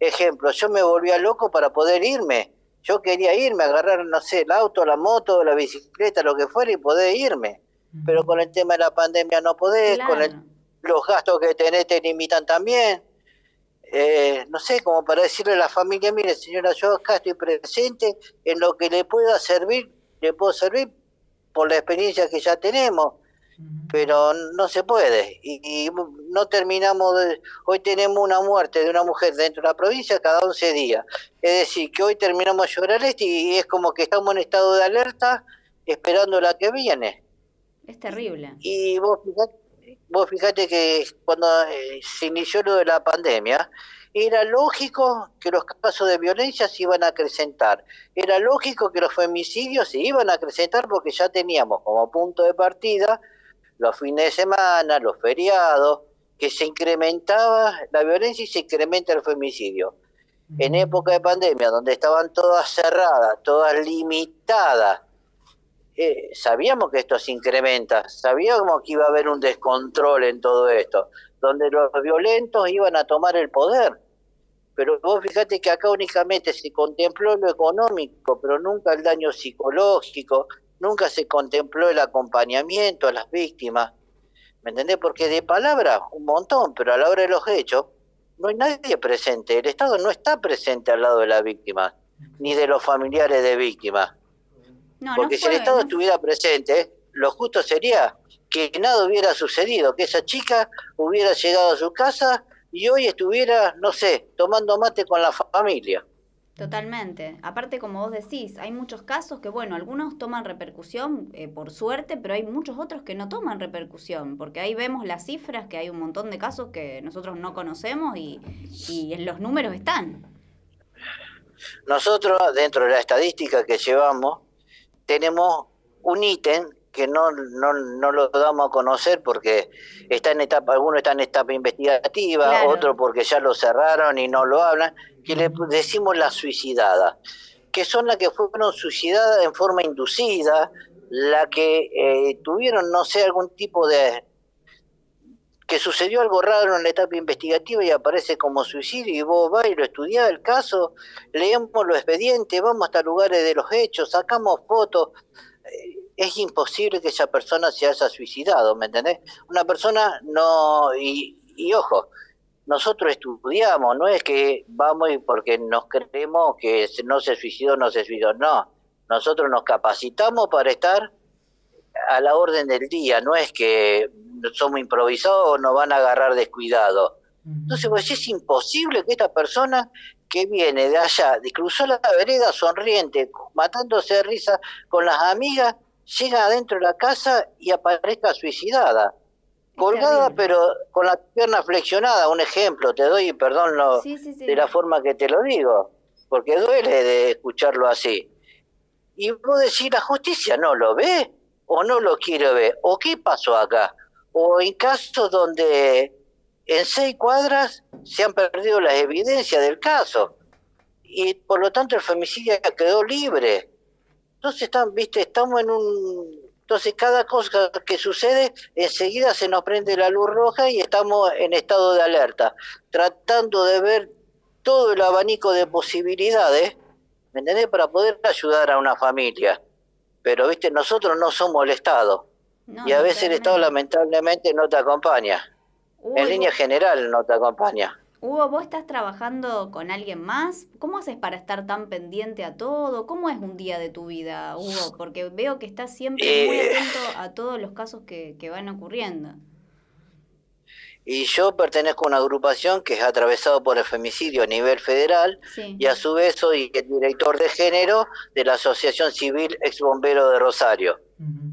Ejemplo, yo me volvía loco para poder irme. Yo quería irme, agarrar, no sé, el auto, la moto, la bicicleta, lo que fuera y poder irme. Pero con el tema de la pandemia no podés, con el- los gastos que tenés te limitan también. Eh, no sé, como para decirle a la familia, mire señora, yo acá estoy presente, en lo que le pueda servir, le puedo servir por la experiencia que ya tenemos pero no se puede. Y, y no terminamos de, hoy tenemos una muerte de una mujer dentro de la provincia cada 11 días. Es decir que hoy terminamos de llorar este y es como que estamos en estado de alerta esperando la que viene. Es terrible. y vos fijate, vos fijate que cuando eh, se inició lo de la pandemia, era lógico que los casos de violencia se iban a acrecentar. Era lógico que los femicidios se iban a acrecentar porque ya teníamos como punto de partida los fines de semana, los feriados, que se incrementaba la violencia y se incrementa el femicidio. En época de pandemia, donde estaban todas cerradas, todas limitadas, eh, sabíamos que esto se incrementa, sabíamos que iba a haber un descontrol en todo esto, donde los violentos iban a tomar el poder. Pero vos fíjate que acá únicamente se contempló lo económico, pero nunca el daño psicológico, nunca se contempló el acompañamiento a las víctimas. ¿Me entendés? Porque de palabra un montón, pero a la hora de los hechos no hay nadie presente. El Estado no está presente al lado de la víctima, ni de los familiares de víctimas. No, Porque no si el Estado estuviera presente, lo justo sería que nada hubiera sucedido, que esa chica hubiera llegado a su casa y hoy estuviera, no sé, tomando mate con la familia. Totalmente. Aparte, como vos decís, hay muchos casos que, bueno, algunos toman repercusión eh, por suerte, pero hay muchos otros que no toman repercusión, porque ahí vemos las cifras, que hay un montón de casos que nosotros no conocemos y, y en los números están. Nosotros, dentro de la estadística que llevamos, tenemos un ítem que no, no, no lo damos a conocer porque está en etapa, algunos están en etapa investigativa, Claro. otros porque ya lo cerraron y no lo hablan, que le decimos la suicidada, que son las que fueron suicidadas en forma inducida, la que eh, tuvieron, no sé, algún tipo de, que sucedió algo raro en la etapa investigativa y aparece como suicidio y vos vas y lo estudiás el caso, leemos los expedientes, vamos hasta lugares de los hechos, sacamos fotos. Eh, es imposible que esa persona se haya suicidado, ¿me entendés? Una persona no, y, y ojo, nosotros estudiamos, no es que vamos y porque nos creemos que no se suicidó, no se suicidó, no. Nosotros nos capacitamos para estar a la orden del día, no es que somos improvisados o nos van a agarrar descuidados. Entonces, pues es imposible que esta persona que viene de allá, de cruzó la vereda sonriente, matándose de risa con las amigas, llega adentro de la casa y aparezca suicidada. Colgada, pero con la pierna flexionada, un ejemplo, te doy, perdón lo- Sí, sí, sí. de la forma que te lo digo, porque duele de escucharlo así. Y vos decís, la justicia no lo ve, o no lo quiere ver, o qué pasó acá, o en casos donde en seis cuadras se han perdido las evidencias del caso, y por lo tanto el femicidio quedó libre. Entonces, están, viste, estamos en un... Entonces, cada cosa que sucede, enseguida se nos prende la luz roja y estamos en estado de alerta, tratando de ver todo el abanico de posibilidades, ¿me entendés? Para poder ayudar a una familia. Pero, viste, nosotros no somos el Estado. No, y a veces el. Estado lamentablemente no te acompaña. Uy, en línea vos- general no te acompaña. Hugo, ¿vos estás trabajando con alguien más? ¿Cómo haces para estar tan pendiente a todo? ¿Cómo es un día de tu vida, Hugo? Porque veo que estás siempre muy Eh. atento a todos los casos que, que van ocurriendo. Y yo pertenezco a una agrupación que es atravesado por el femicidio a nivel federal Sí. y a su vez soy el director de género de la Asociación Civil Ex Bombero de Rosario.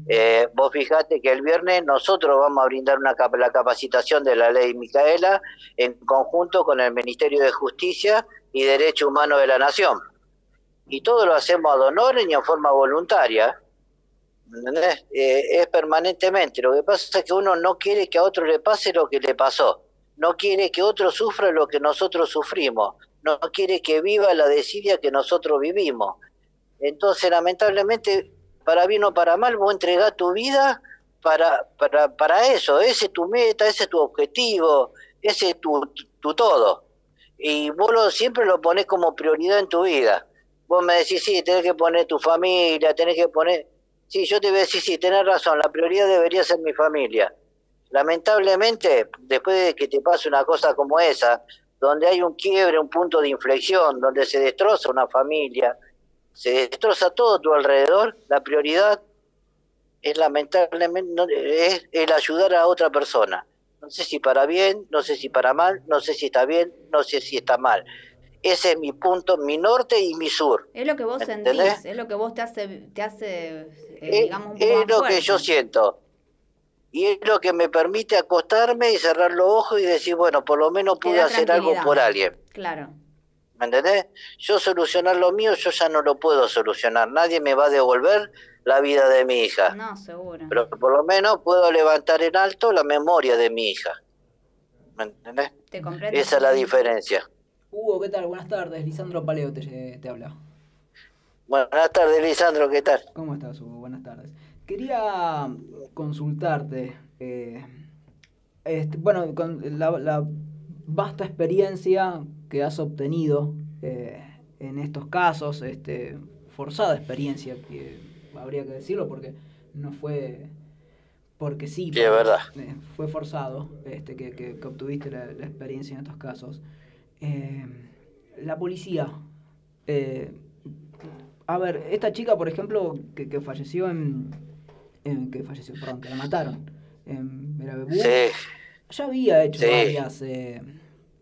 Eh, vos fijate que el viernes nosotros vamos a brindar una cap- la capacitación de la ley Micaela en conjunto con el Ministerio de Justicia y Derecho Humano de la Nación. Y todo lo hacemos a honores y en forma voluntaria. ¿Entendés? Eh, es permanentemente. Lo que pasa es que uno no quiere que a otro le pase lo que le pasó. No quiere que otro sufra lo que nosotros sufrimos. No quiere que viva la desidia que nosotros vivimos. Entonces, lamentablemente, para bien o para mal, vos entregás tu vida para, para, para eso. Ese es tu meta, ese es tu objetivo, ese es tu, tu todo. Y vos lo, siempre lo pones como prioridad en tu vida. Vos me decís, sí, tenés que poner tu familia, tenés que poner... Sí, yo te voy a decir, sí, tenés razón, la prioridad debería ser mi familia. Lamentablemente, después de que te pase una cosa como esa, donde hay un quiebre, un punto de inflexión, donde se destroza una familia, se destroza todo tu alrededor, la prioridad es lamentablemente es el ayudar a otra persona. No sé si para bien, no sé si para mal, no sé si está bien, no sé si está mal. Ese es mi punto, mi norte y mi sur. Es lo que vos ¿Entendés? sentís, es lo que vos te hace, te hace eh, Es, digamos, un poco es más lo fuerte. que yo siento. Y es lo que me permite acostarme y cerrar los ojos y decir, bueno, por lo menos pude hacer algo por alguien. Claro. ¿Me entendés? Yo solucionar lo mío, yo ya no lo puedo solucionar. Nadie me va a devolver la vida de mi hija. No, seguro. Pero por lo menos puedo levantar en alto la memoria de mi hija. ¿Me entendés? Te. Esa es la diferencia. Hugo, ¿qué tal? Buenas tardes. Lisandro Paleo te, te habla. Buenas tardes, Lisandro, ¿qué tal? ¿Cómo estás, Hugo? Buenas tardes. Quería consultarte, eh, este, bueno, con la, la vasta experiencia que has obtenido eh, en estos casos, este, forzada experiencia, que habría que decirlo porque no fue porque sí, Sí, es verdad. fue forzado este, que, que- que obtuviste la, la experiencia en estos casos. Eh, la policía, eh, a ver, esta chica, por ejemplo, que, que falleció en, en- que falleció, perdón, que la mataron en Verabebú, Sí, ya había hecho Sí. varias eh,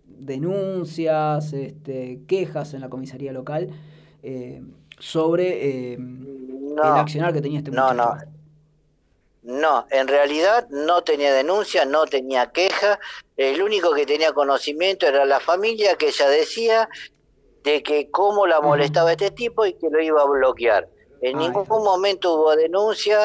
denuncias, este, quejas en la comisaría local eh, sobre eh, el accionar que tenía este muchacho. no. No, en realidad no tenía denuncia, no tenía queja. El único que tenía conocimiento era la familia que ella decía de que cómo la molestaba este tipo y que lo iba a bloquear. En Ah, ningún momento hubo denuncia,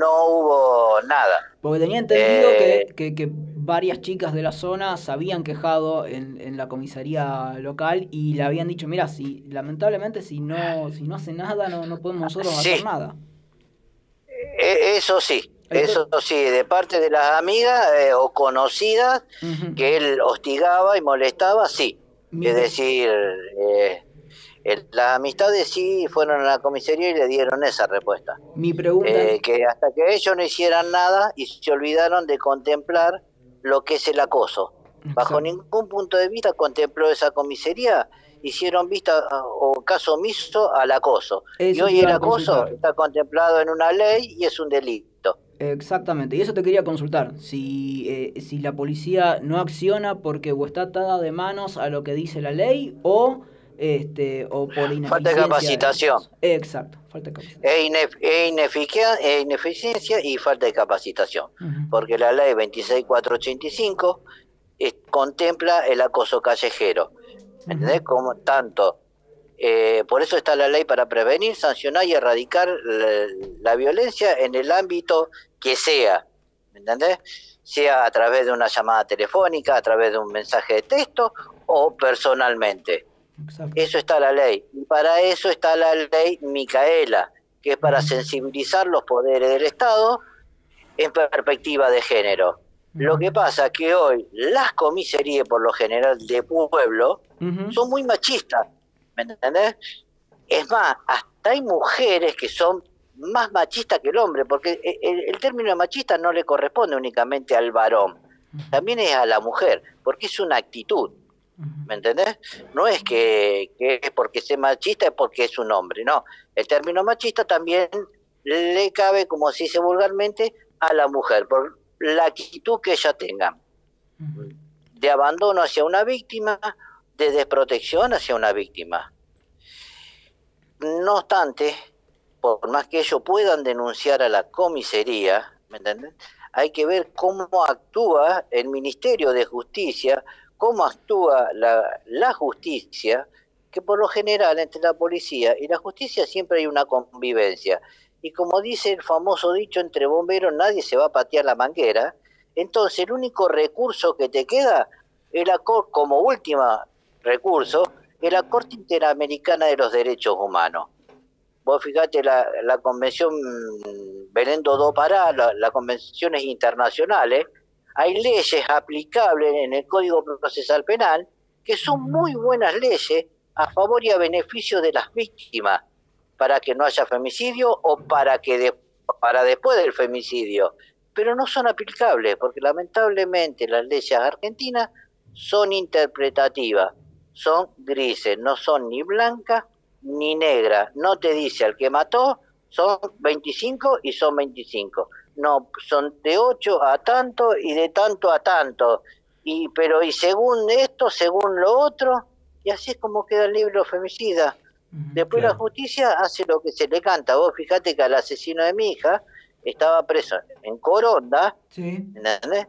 no hubo nada. Porque tenía entendido Eh, que, que- que varias chicas de la zona se habían quejado en, en la comisaría local y le habían dicho, mira, si lamentablemente si no si no hace nada no, no podemos nosotros Sí. hacer nada. E- Eso sí, eso sí, de parte de las amigas eh, o conocidas que él hostigaba y molestaba, sí. Es decir, eh, El- las amistades sí fueron a la comisaría y le dieron esa respuesta. Mi pregunta Eh, que hasta que ellos no hicieran nada y se olvidaron de contemplar lo que es el acoso. Bajo ningún punto de vista contempló esa comisaría, hicieron vista o caso omiso al acoso. Y hoy el acoso consultar. está contemplado en una ley y es un delito. Exactamente, y eso te quería consultar. Si, eh, si la policía no acciona porque o está atada de manos a lo que dice la ley o, este, o por ineficiencia. Falta de capacitación. Exacto, falta de capacitación. E, inef- e e ineficiencia y falta de capacitación. Porque la ley 26485 eh, contempla el acoso callejero. ¿Entendés? Como tanto. eh, por eso está la ley para prevenir, sancionar y erradicar la, la violencia en el ámbito que sea. ¿Me entendés? Sea a través de una llamada telefónica, a través de un mensaje de texto o personalmente. Eso está la ley. Y para eso está la ley Micaela, que es para sensibilizar los poderes del Estado en perspectiva de género. Lo que pasa es que hoy las comisarías, por lo general, de pueblo, son muy machistas. ¿Me entendés? Es más, hasta hay mujeres que son más machistas que el hombre, porque el, el término machista no le corresponde únicamente al varón, también es a la mujer, porque es una actitud. ¿Me entendés? No es que, que es porque sea machista, es porque es un hombre, no. El término machista también le cabe, como se dice vulgarmente, a la mujer, por la actitud que ella tenga. De abandono hacia una víctima, de desprotección hacia una víctima. No obstante, por más que ellos puedan denunciar a la comisaría, ¿me entienden? Hay que ver cómo actúa el Ministerio de Justicia, cómo actúa la, la justicia, que por lo general entre la policía y la justicia siempre hay una convivencia. Y como dice el famoso dicho entre bomberos, nadie se va a patear la manguera. Entonces el único recurso que te queda, como último recurso, es la Corte Interamericana de los Derechos Humanos. Vos fíjate la, la Convención mm, Belendo do Pará, la- las convenciones internacionales, hay leyes aplicables en el Código Procesal Penal que son muy buenas leyes a favor y a beneficio de las víctimas, para que no haya femicidio o para que de- para después del femicidio, pero no son aplicables porque lamentablemente las leyes argentinas son interpretativas, son grises, no son ni blancas ni negras. No te dice al que mató son 25 y son 25. No, son de 8 a tanto y de tanto a tanto. Y pero y según esto, según lo otro, y así es como queda el libro femicida. Después la justicia hace lo que se le canta. Vos fíjate que al asesino de mi hija estaba preso en Coronda, ¿entendés?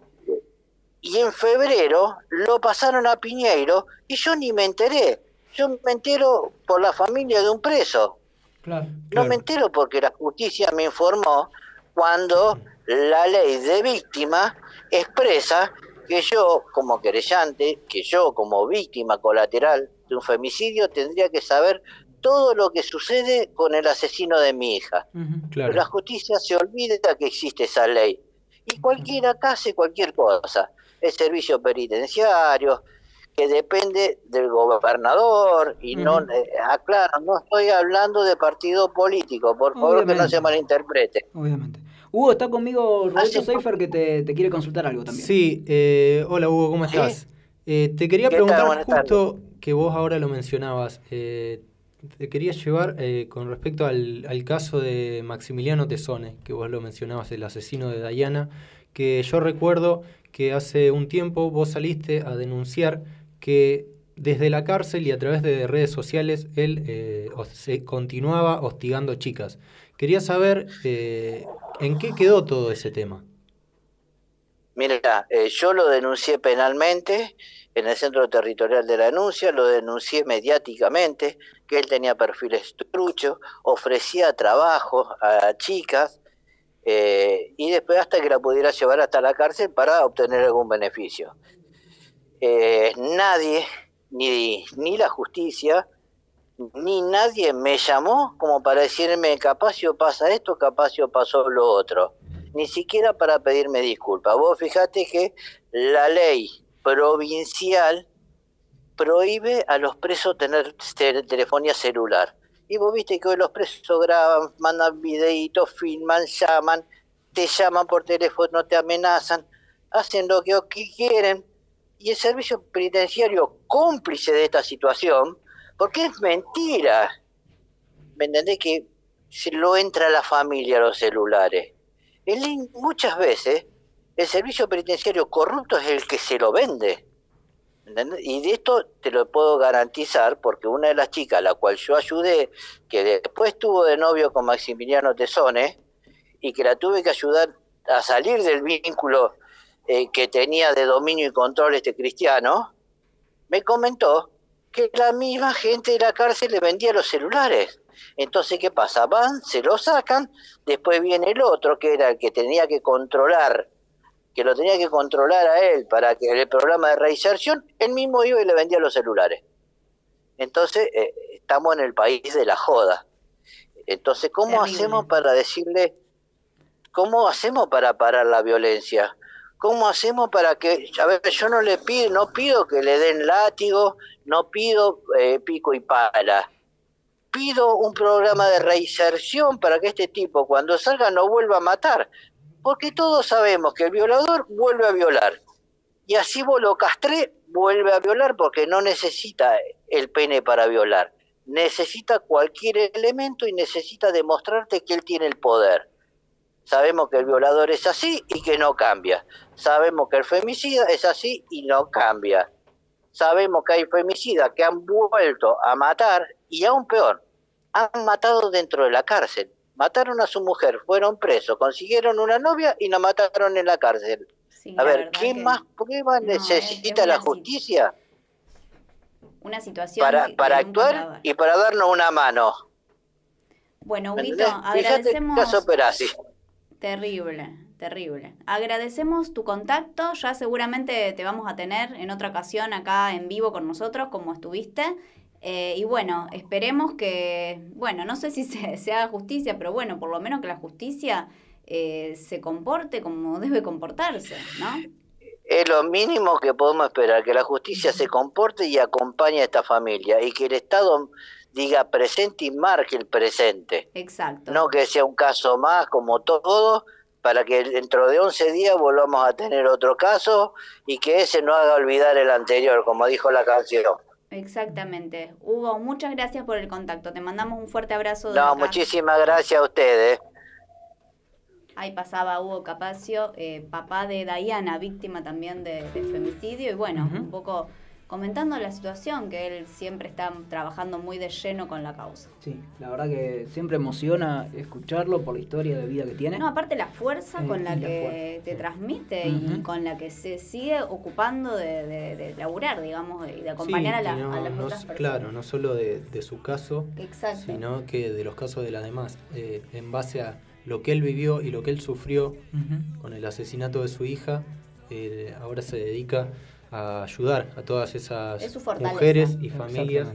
Y en febrero lo pasaron a Piñeiro y yo ni me enteré. Yo me entero por la familia de un preso. Claro. No me entero porque la justicia me informó cuando la ley de víctima expresa que yo como querellante, que yo como víctima colateral de un femicidio tendría que saber todo lo que sucede con el asesino de mi hija. Pero la justicia se olvida que existe esa ley. Y cualquiera acá hace cualquier cosa. El servicio penitenciario, que depende del gobernador, y no, eh, aclaro, no estoy hablando de partido político, por favor que no se malinterprete. Obviamente. Hugo, está conmigo Roberto Seifer que te, te quiere consultar algo también. Sí, eh, hola Hugo, ¿cómo Sí. estás? Eh, te quería preguntar justo que vos ahora lo mencionabas. eh, te quería llevar eh, con respecto al, al caso de Maximiliano Tesone, que vos lo mencionabas, el asesino de Dayana, que yo recuerdo que hace un tiempo vos saliste a denunciar que desde la cárcel y a través de redes sociales él eh, se continuaba hostigando chicas. Quería saber eh, en qué quedó todo ese tema. Mira, eh, yo lo denuncié penalmente en el centro territorial de la denuncia, lo denuncié mediáticamente, que él tenía perfiles truchos, ofrecía trabajo a chicas eh, y después hasta que la pudiera llevar hasta la cárcel para obtener algún beneficio. Eh, nadie, ni, ni la justicia, ni nadie me llamó como para decirme capaz si pasa esto, capaz si pasó lo otro. Ni siquiera para pedirme disculpas. Vos fijate que la ley provincial prohíbe a los presos tener te- telefonía celular. Y vos viste que hoy los presos graban, mandan videitos, filman, llaman, te llaman por teléfono, te amenazan, hacen lo que, quieren. Y el servicio penitenciario cómplice de esta situación, porque es mentira. ¿Me entendés? Que se lo entra a la familia a los celulares. Muchas veces el servicio penitenciario corrupto es el que se lo vende. Y de esto te lo puedo garantizar porque una de las chicas a la cual yo ayudé, que después estuvo de novio con Maximiliano Tesone, y que la tuve que ayudar a salir del vínculo eh, que tenía de dominio y control este cristiano, me comentó que la misma gente de la cárcel le vendía los celulares. Entonces, ¿qué pasa? Van, se lo sacan, después viene el otro, que era el que tenía que controlar, que lo tenía que controlar a él para que el programa de reinserción, él mismo iba y le vendía los celulares. Entonces, eh, estamos en el país de la joda. Entonces, ¿cómo Terrible. hacemos para decirle, cómo hacemos para parar la violencia? ¿Cómo hacemos para que, a ver, yo no le pido, no pido que le den látigo, no pido eh, pico y pala, pido un programa de reinserción para que este tipo cuando salga no vuelva a matar, porque todos sabemos que el violador vuelve a violar, y así vos lo castré, vuelve a violar porque no necesita el pene para violar, necesita cualquier elemento y necesita demostrarte que él tiene el poder. Sabemos que el violador es así y que no cambia. Sabemos que el femicida es así y no cambia. Sabemos que hay femicidas que han vuelto a matar y aún peor, han matado dentro de la cárcel. Mataron a su mujer, fueron presos, consiguieron una novia y la mataron en la cárcel. Sí, a la ver, ¿qué más pruebas no, necesita es la justicia Una situación para, que- actuar y para darnos una mano? Bueno, ¿Me Huguito, agradecemos... caso Perazzi. Terrible, terrible. Agradecemos tu contacto, ya seguramente te vamos a tener en otra ocasión acá en vivo con nosotros, como estuviste. Eh, y bueno, esperemos que, bueno, no sé si se, se haga justicia, pero bueno, por lo menos que la justicia eh, se comporte como debe comportarse, ¿no? Es lo mínimo que podemos esperar, que la justicia se comporte y acompañe a esta familia y que el Estado diga presente y marque el presente. Exacto. No que sea un caso más como todo, para que dentro de 11 días volvamos a tener otro caso y que ese no haga olvidar el anterior, como dijo la canción. Exactamente. Hugo, muchas gracias por el contacto. Te mandamos un fuerte abrazo. desde No, acá. muchísimas gracias a ustedes. Ahí pasaba Hugo Capacio, eh, papá de Diana, víctima también de, de femicidio, y bueno, un poco comentando la situación, que él siempre está trabajando muy de lleno con la causa. Sí, la verdad que siempre emociona escucharlo por la historia de vida que tiene. No, aparte la fuerza Eh, con la que te transmite y con la que se sigue ocupando de, de, de laburar, digamos, y de acompañar Sí, a, la- y no- a las no- otras personas. Claro, no solo de, de su caso, Exacto. sino que de los casos de las demás. Eh, en base a lo que él vivió y lo que él sufrió con el asesinato de su hija, eh, ahora se dedica a ayudar a todas esas Es mujeres y familias.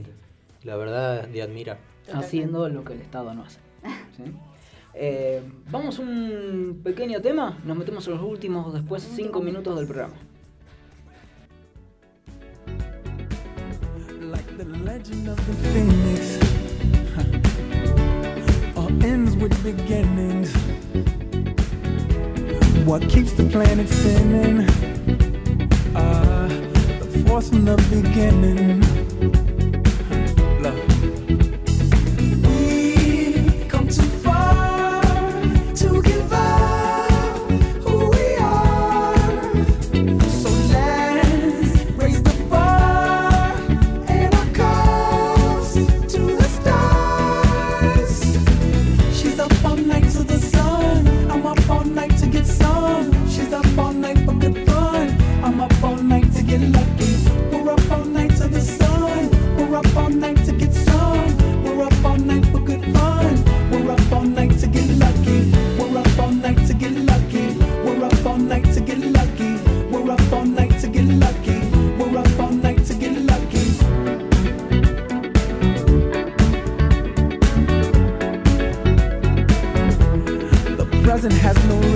La verdad, de admirar. Haciendo lo que el Estado no hace. ¿sí? Eh, vamos a un pequeño tema, nos metemos en los últimos después cinco minutos del programa. like the legend of the phoenix. huh. All ends with beginnings. What keeps the planet spinning? Uh, the force from the beginning.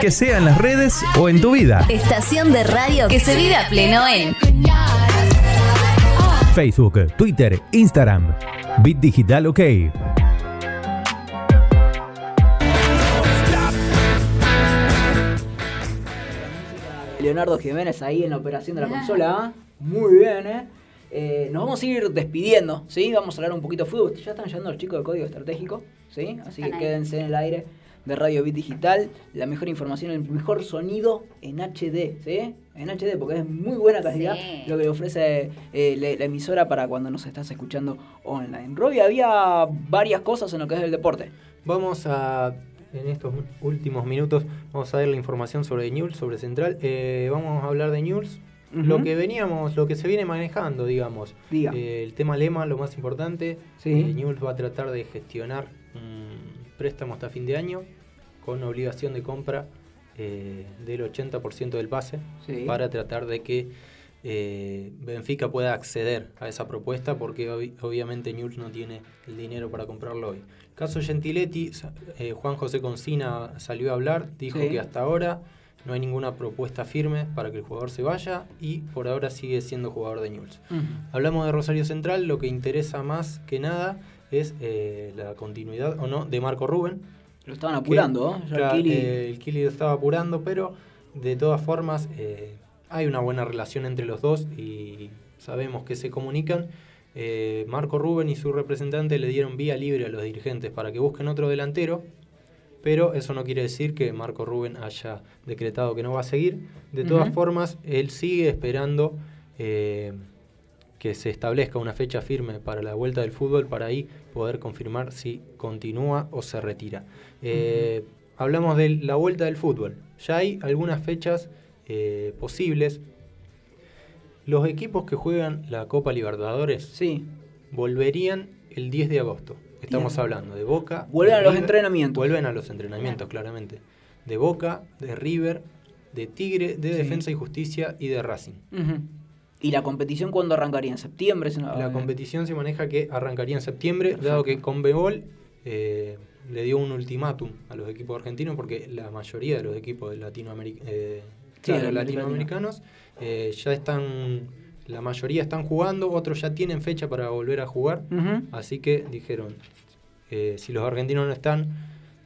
Que sea en las redes o en tu vida. Estación de radio que se vive a pleno en Facebook, Twitter, Instagram. Bit Digital OK. Leonardo Jiménez ahí en la operación de la consola. ¿ah? Muy bien, ¿eh? Eh, Nos vamos a ir despidiendo, ¿sí? Vamos a hablar un poquito de fútbol. Ya están llegando los chicos de Código Estratégico, ¿sí? Así que quédense en el aire de Radio Bit Digital. La mejor información, el mejor sonido en HD, ¿sí? En HD, porque es muy buena calidad Sí. lo que ofrece eh, la, la emisora para cuando nos estás escuchando online. Robbie, había varias cosas en lo que es el deporte. Vamos a, en estos últimos minutos, vamos a ver la información sobre News, sobre Central. Eh, vamos a hablar de News. Lo que veníamos, lo que se viene manejando, digamos. Diga. Eh, el tema lema, lo más importante. Sí. Eh, Newell's va a tratar de gestionar un préstamo hasta fin de año con obligación de compra eh, del 80% del pase Sí. para tratar de que eh, Benfica pueda acceder a esa propuesta porque obvi- obviamente Newell's no tiene el dinero para comprarlo hoy. Caso Gentiletti, eh, Juan José Concina salió a hablar, dijo Sí. que hasta ahora no hay ninguna propuesta firme para que el jugador se vaya y por ahora sigue siendo jugador de Newell's. Hablamos de Rosario Central, lo que interesa más que nada es eh, la continuidad o no de Marco Rubén. Lo estaban apurando, ¿no? Ya el Claro, Kili- eh, el Kili lo estaba apurando, pero de todas formas eh, hay una buena relación entre los dos y sabemos que se comunican. Eh, Marco Rubén y su representante le dieron vía libre a los dirigentes para que busquen otro delantero, pero eso no quiere decir que Marco Rubén haya decretado que no va a seguir. De todas formas, él sigue esperando eh, que se establezca una fecha firme para la vuelta del fútbol para ahí poder confirmar si continúa o se retira. Eh, Hablamos de la vuelta del fútbol. Ya hay algunas fechas eh, posibles. Los equipos que juegan la Copa Libertadores sí. volverían el 10 de agosto. Estamos Bien. hablando de Boca. Vuelven de a los River. entrenamientos. Vuelven a los entrenamientos, claramente. De Boca, de River, de Tigre, de Sí. Defensa y Justicia y de Racing. ¿Y la competición cuándo arrancaría? ¿En septiembre? Si no- La competición se maneja que arrancaría en septiembre, dado que Conmebol eh, le dio un ultimátum a los equipos argentinos, porque la mayoría de los equipos de Latinoameric- eh, Sí, claro, latinoamericanos eh, ya están, la mayoría están jugando, otros ya tienen fecha para volver a jugar, así que dijeron, eh, si los argentinos no están,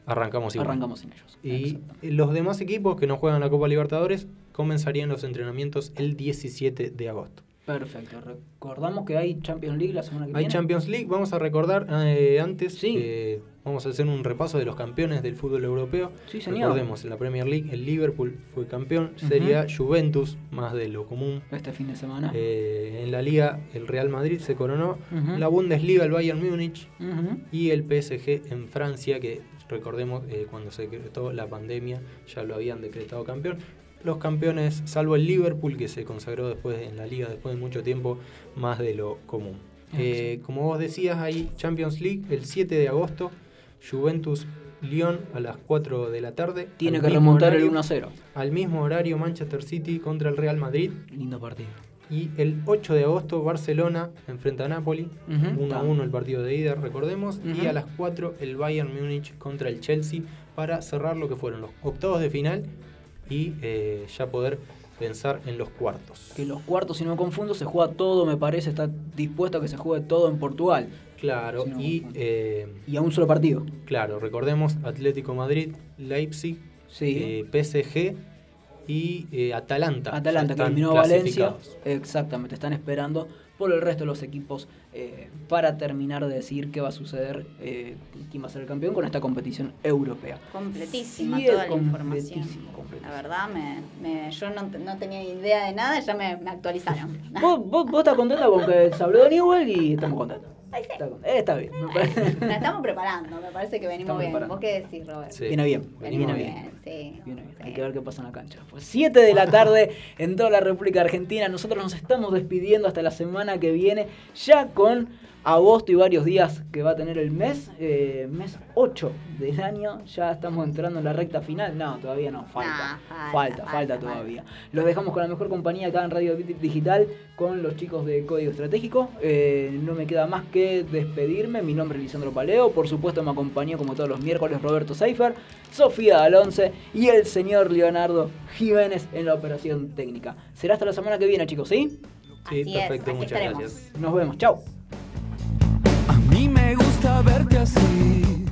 arrancamos igual. Arrancamos en ellos. Y los demás equipos que no juegan la Copa Libertadores comenzarían los entrenamientos el 17 de agosto. Perfecto. Recordamos que hay Champions League la semana que Hay viene. Champions League, vamos a recordar eh, antes, eh, vamos a hacer un repaso de los campeones del fútbol europeo. Sí, señor. Recordemos, en la Premier League el Liverpool fue campeón, sería Juventus, más de lo común. Este fin de semana. Eh, en la Liga el Real Madrid se coronó, la Bundesliga el Bayern Múnich y el PSG en Francia, que recordemos cuando se decretó la pandemia ya lo habían decretado campeón. Los campeones, salvo el Liverpool, que se consagró después en la liga después de mucho tiempo, más de lo común. Eh, como vos decías, hay Champions League el 7 de agosto, Juventus Lyon a las 4 de la tarde. Tiene que remontar el horario- 1 a 0. Al mismo horario Manchester City contra el Real Madrid. Lindo partido. Y el 8 de agosto Barcelona enfrenta a Napoli. Ujú. 1 a 1 el partido de ida, recordemos. Y a las 4 el Bayern Múnich contra el Chelsea para cerrar lo que fueron los octavos de final y eh, ya poder pensar en los cuartos. Que los cuartos, si no me confundo, se juega todo, me parece, está dispuesto a que se juegue todo en Portugal. Claro, Si no me y, eh, Y a un solo partido. claro, recordemos Atlético Madrid, Leipzig, Sí. eh, PSG y Atalanta. Atalanta, que eliminó Valencia. Exactamente, están esperando por el resto de los equipos eh, para terminar de decir qué va a suceder, eh, quién va a ser el campeón con esta competición europea. Completísima Sí, toda la información. completísimo, completísimo. La verdad, me, me- yo no, no tenía idea de nada, ya me, me actualizaron. ¿Vos, vos, vos estás contenta porque se habló de Newell y estamos contentos. Está, con- eh, está bien. me parece. La estamos preparando, me parece que venimos Estamos bien. preparando. ¿Vos qué decís, Robert? Sí. Viene bien, Venimos viene bien, sí. Viene bien. Hay que ver qué pasa en la cancha. Pues 7 de la tarde en toda la República Argentina. Nosotros nos estamos despidiendo hasta la semana que viene, ya con agosto y varios días que va a tener el mes, eh, mes 8 del año. Ya estamos entrando en la recta final. No, todavía no, falta. Falta, falta, falta, falta, todavía. Los dejamos con la mejor compañía acá en Radio Digital con los chicos de Código Estratégico. Eh, no me queda más que despedirme. Mi nombre es Lisandro Paleo. Por supuesto me acompañó como todos los miércoles Roberto Seifer, Sofía Alonce y el señor Leonardo Jiménez en la operación técnica. Será hasta la semana que viene, chicos, ¿sí? Sí, Así perfecto, muchas estaremos. gracias. Nos vemos. Chao. Me gusta verte así.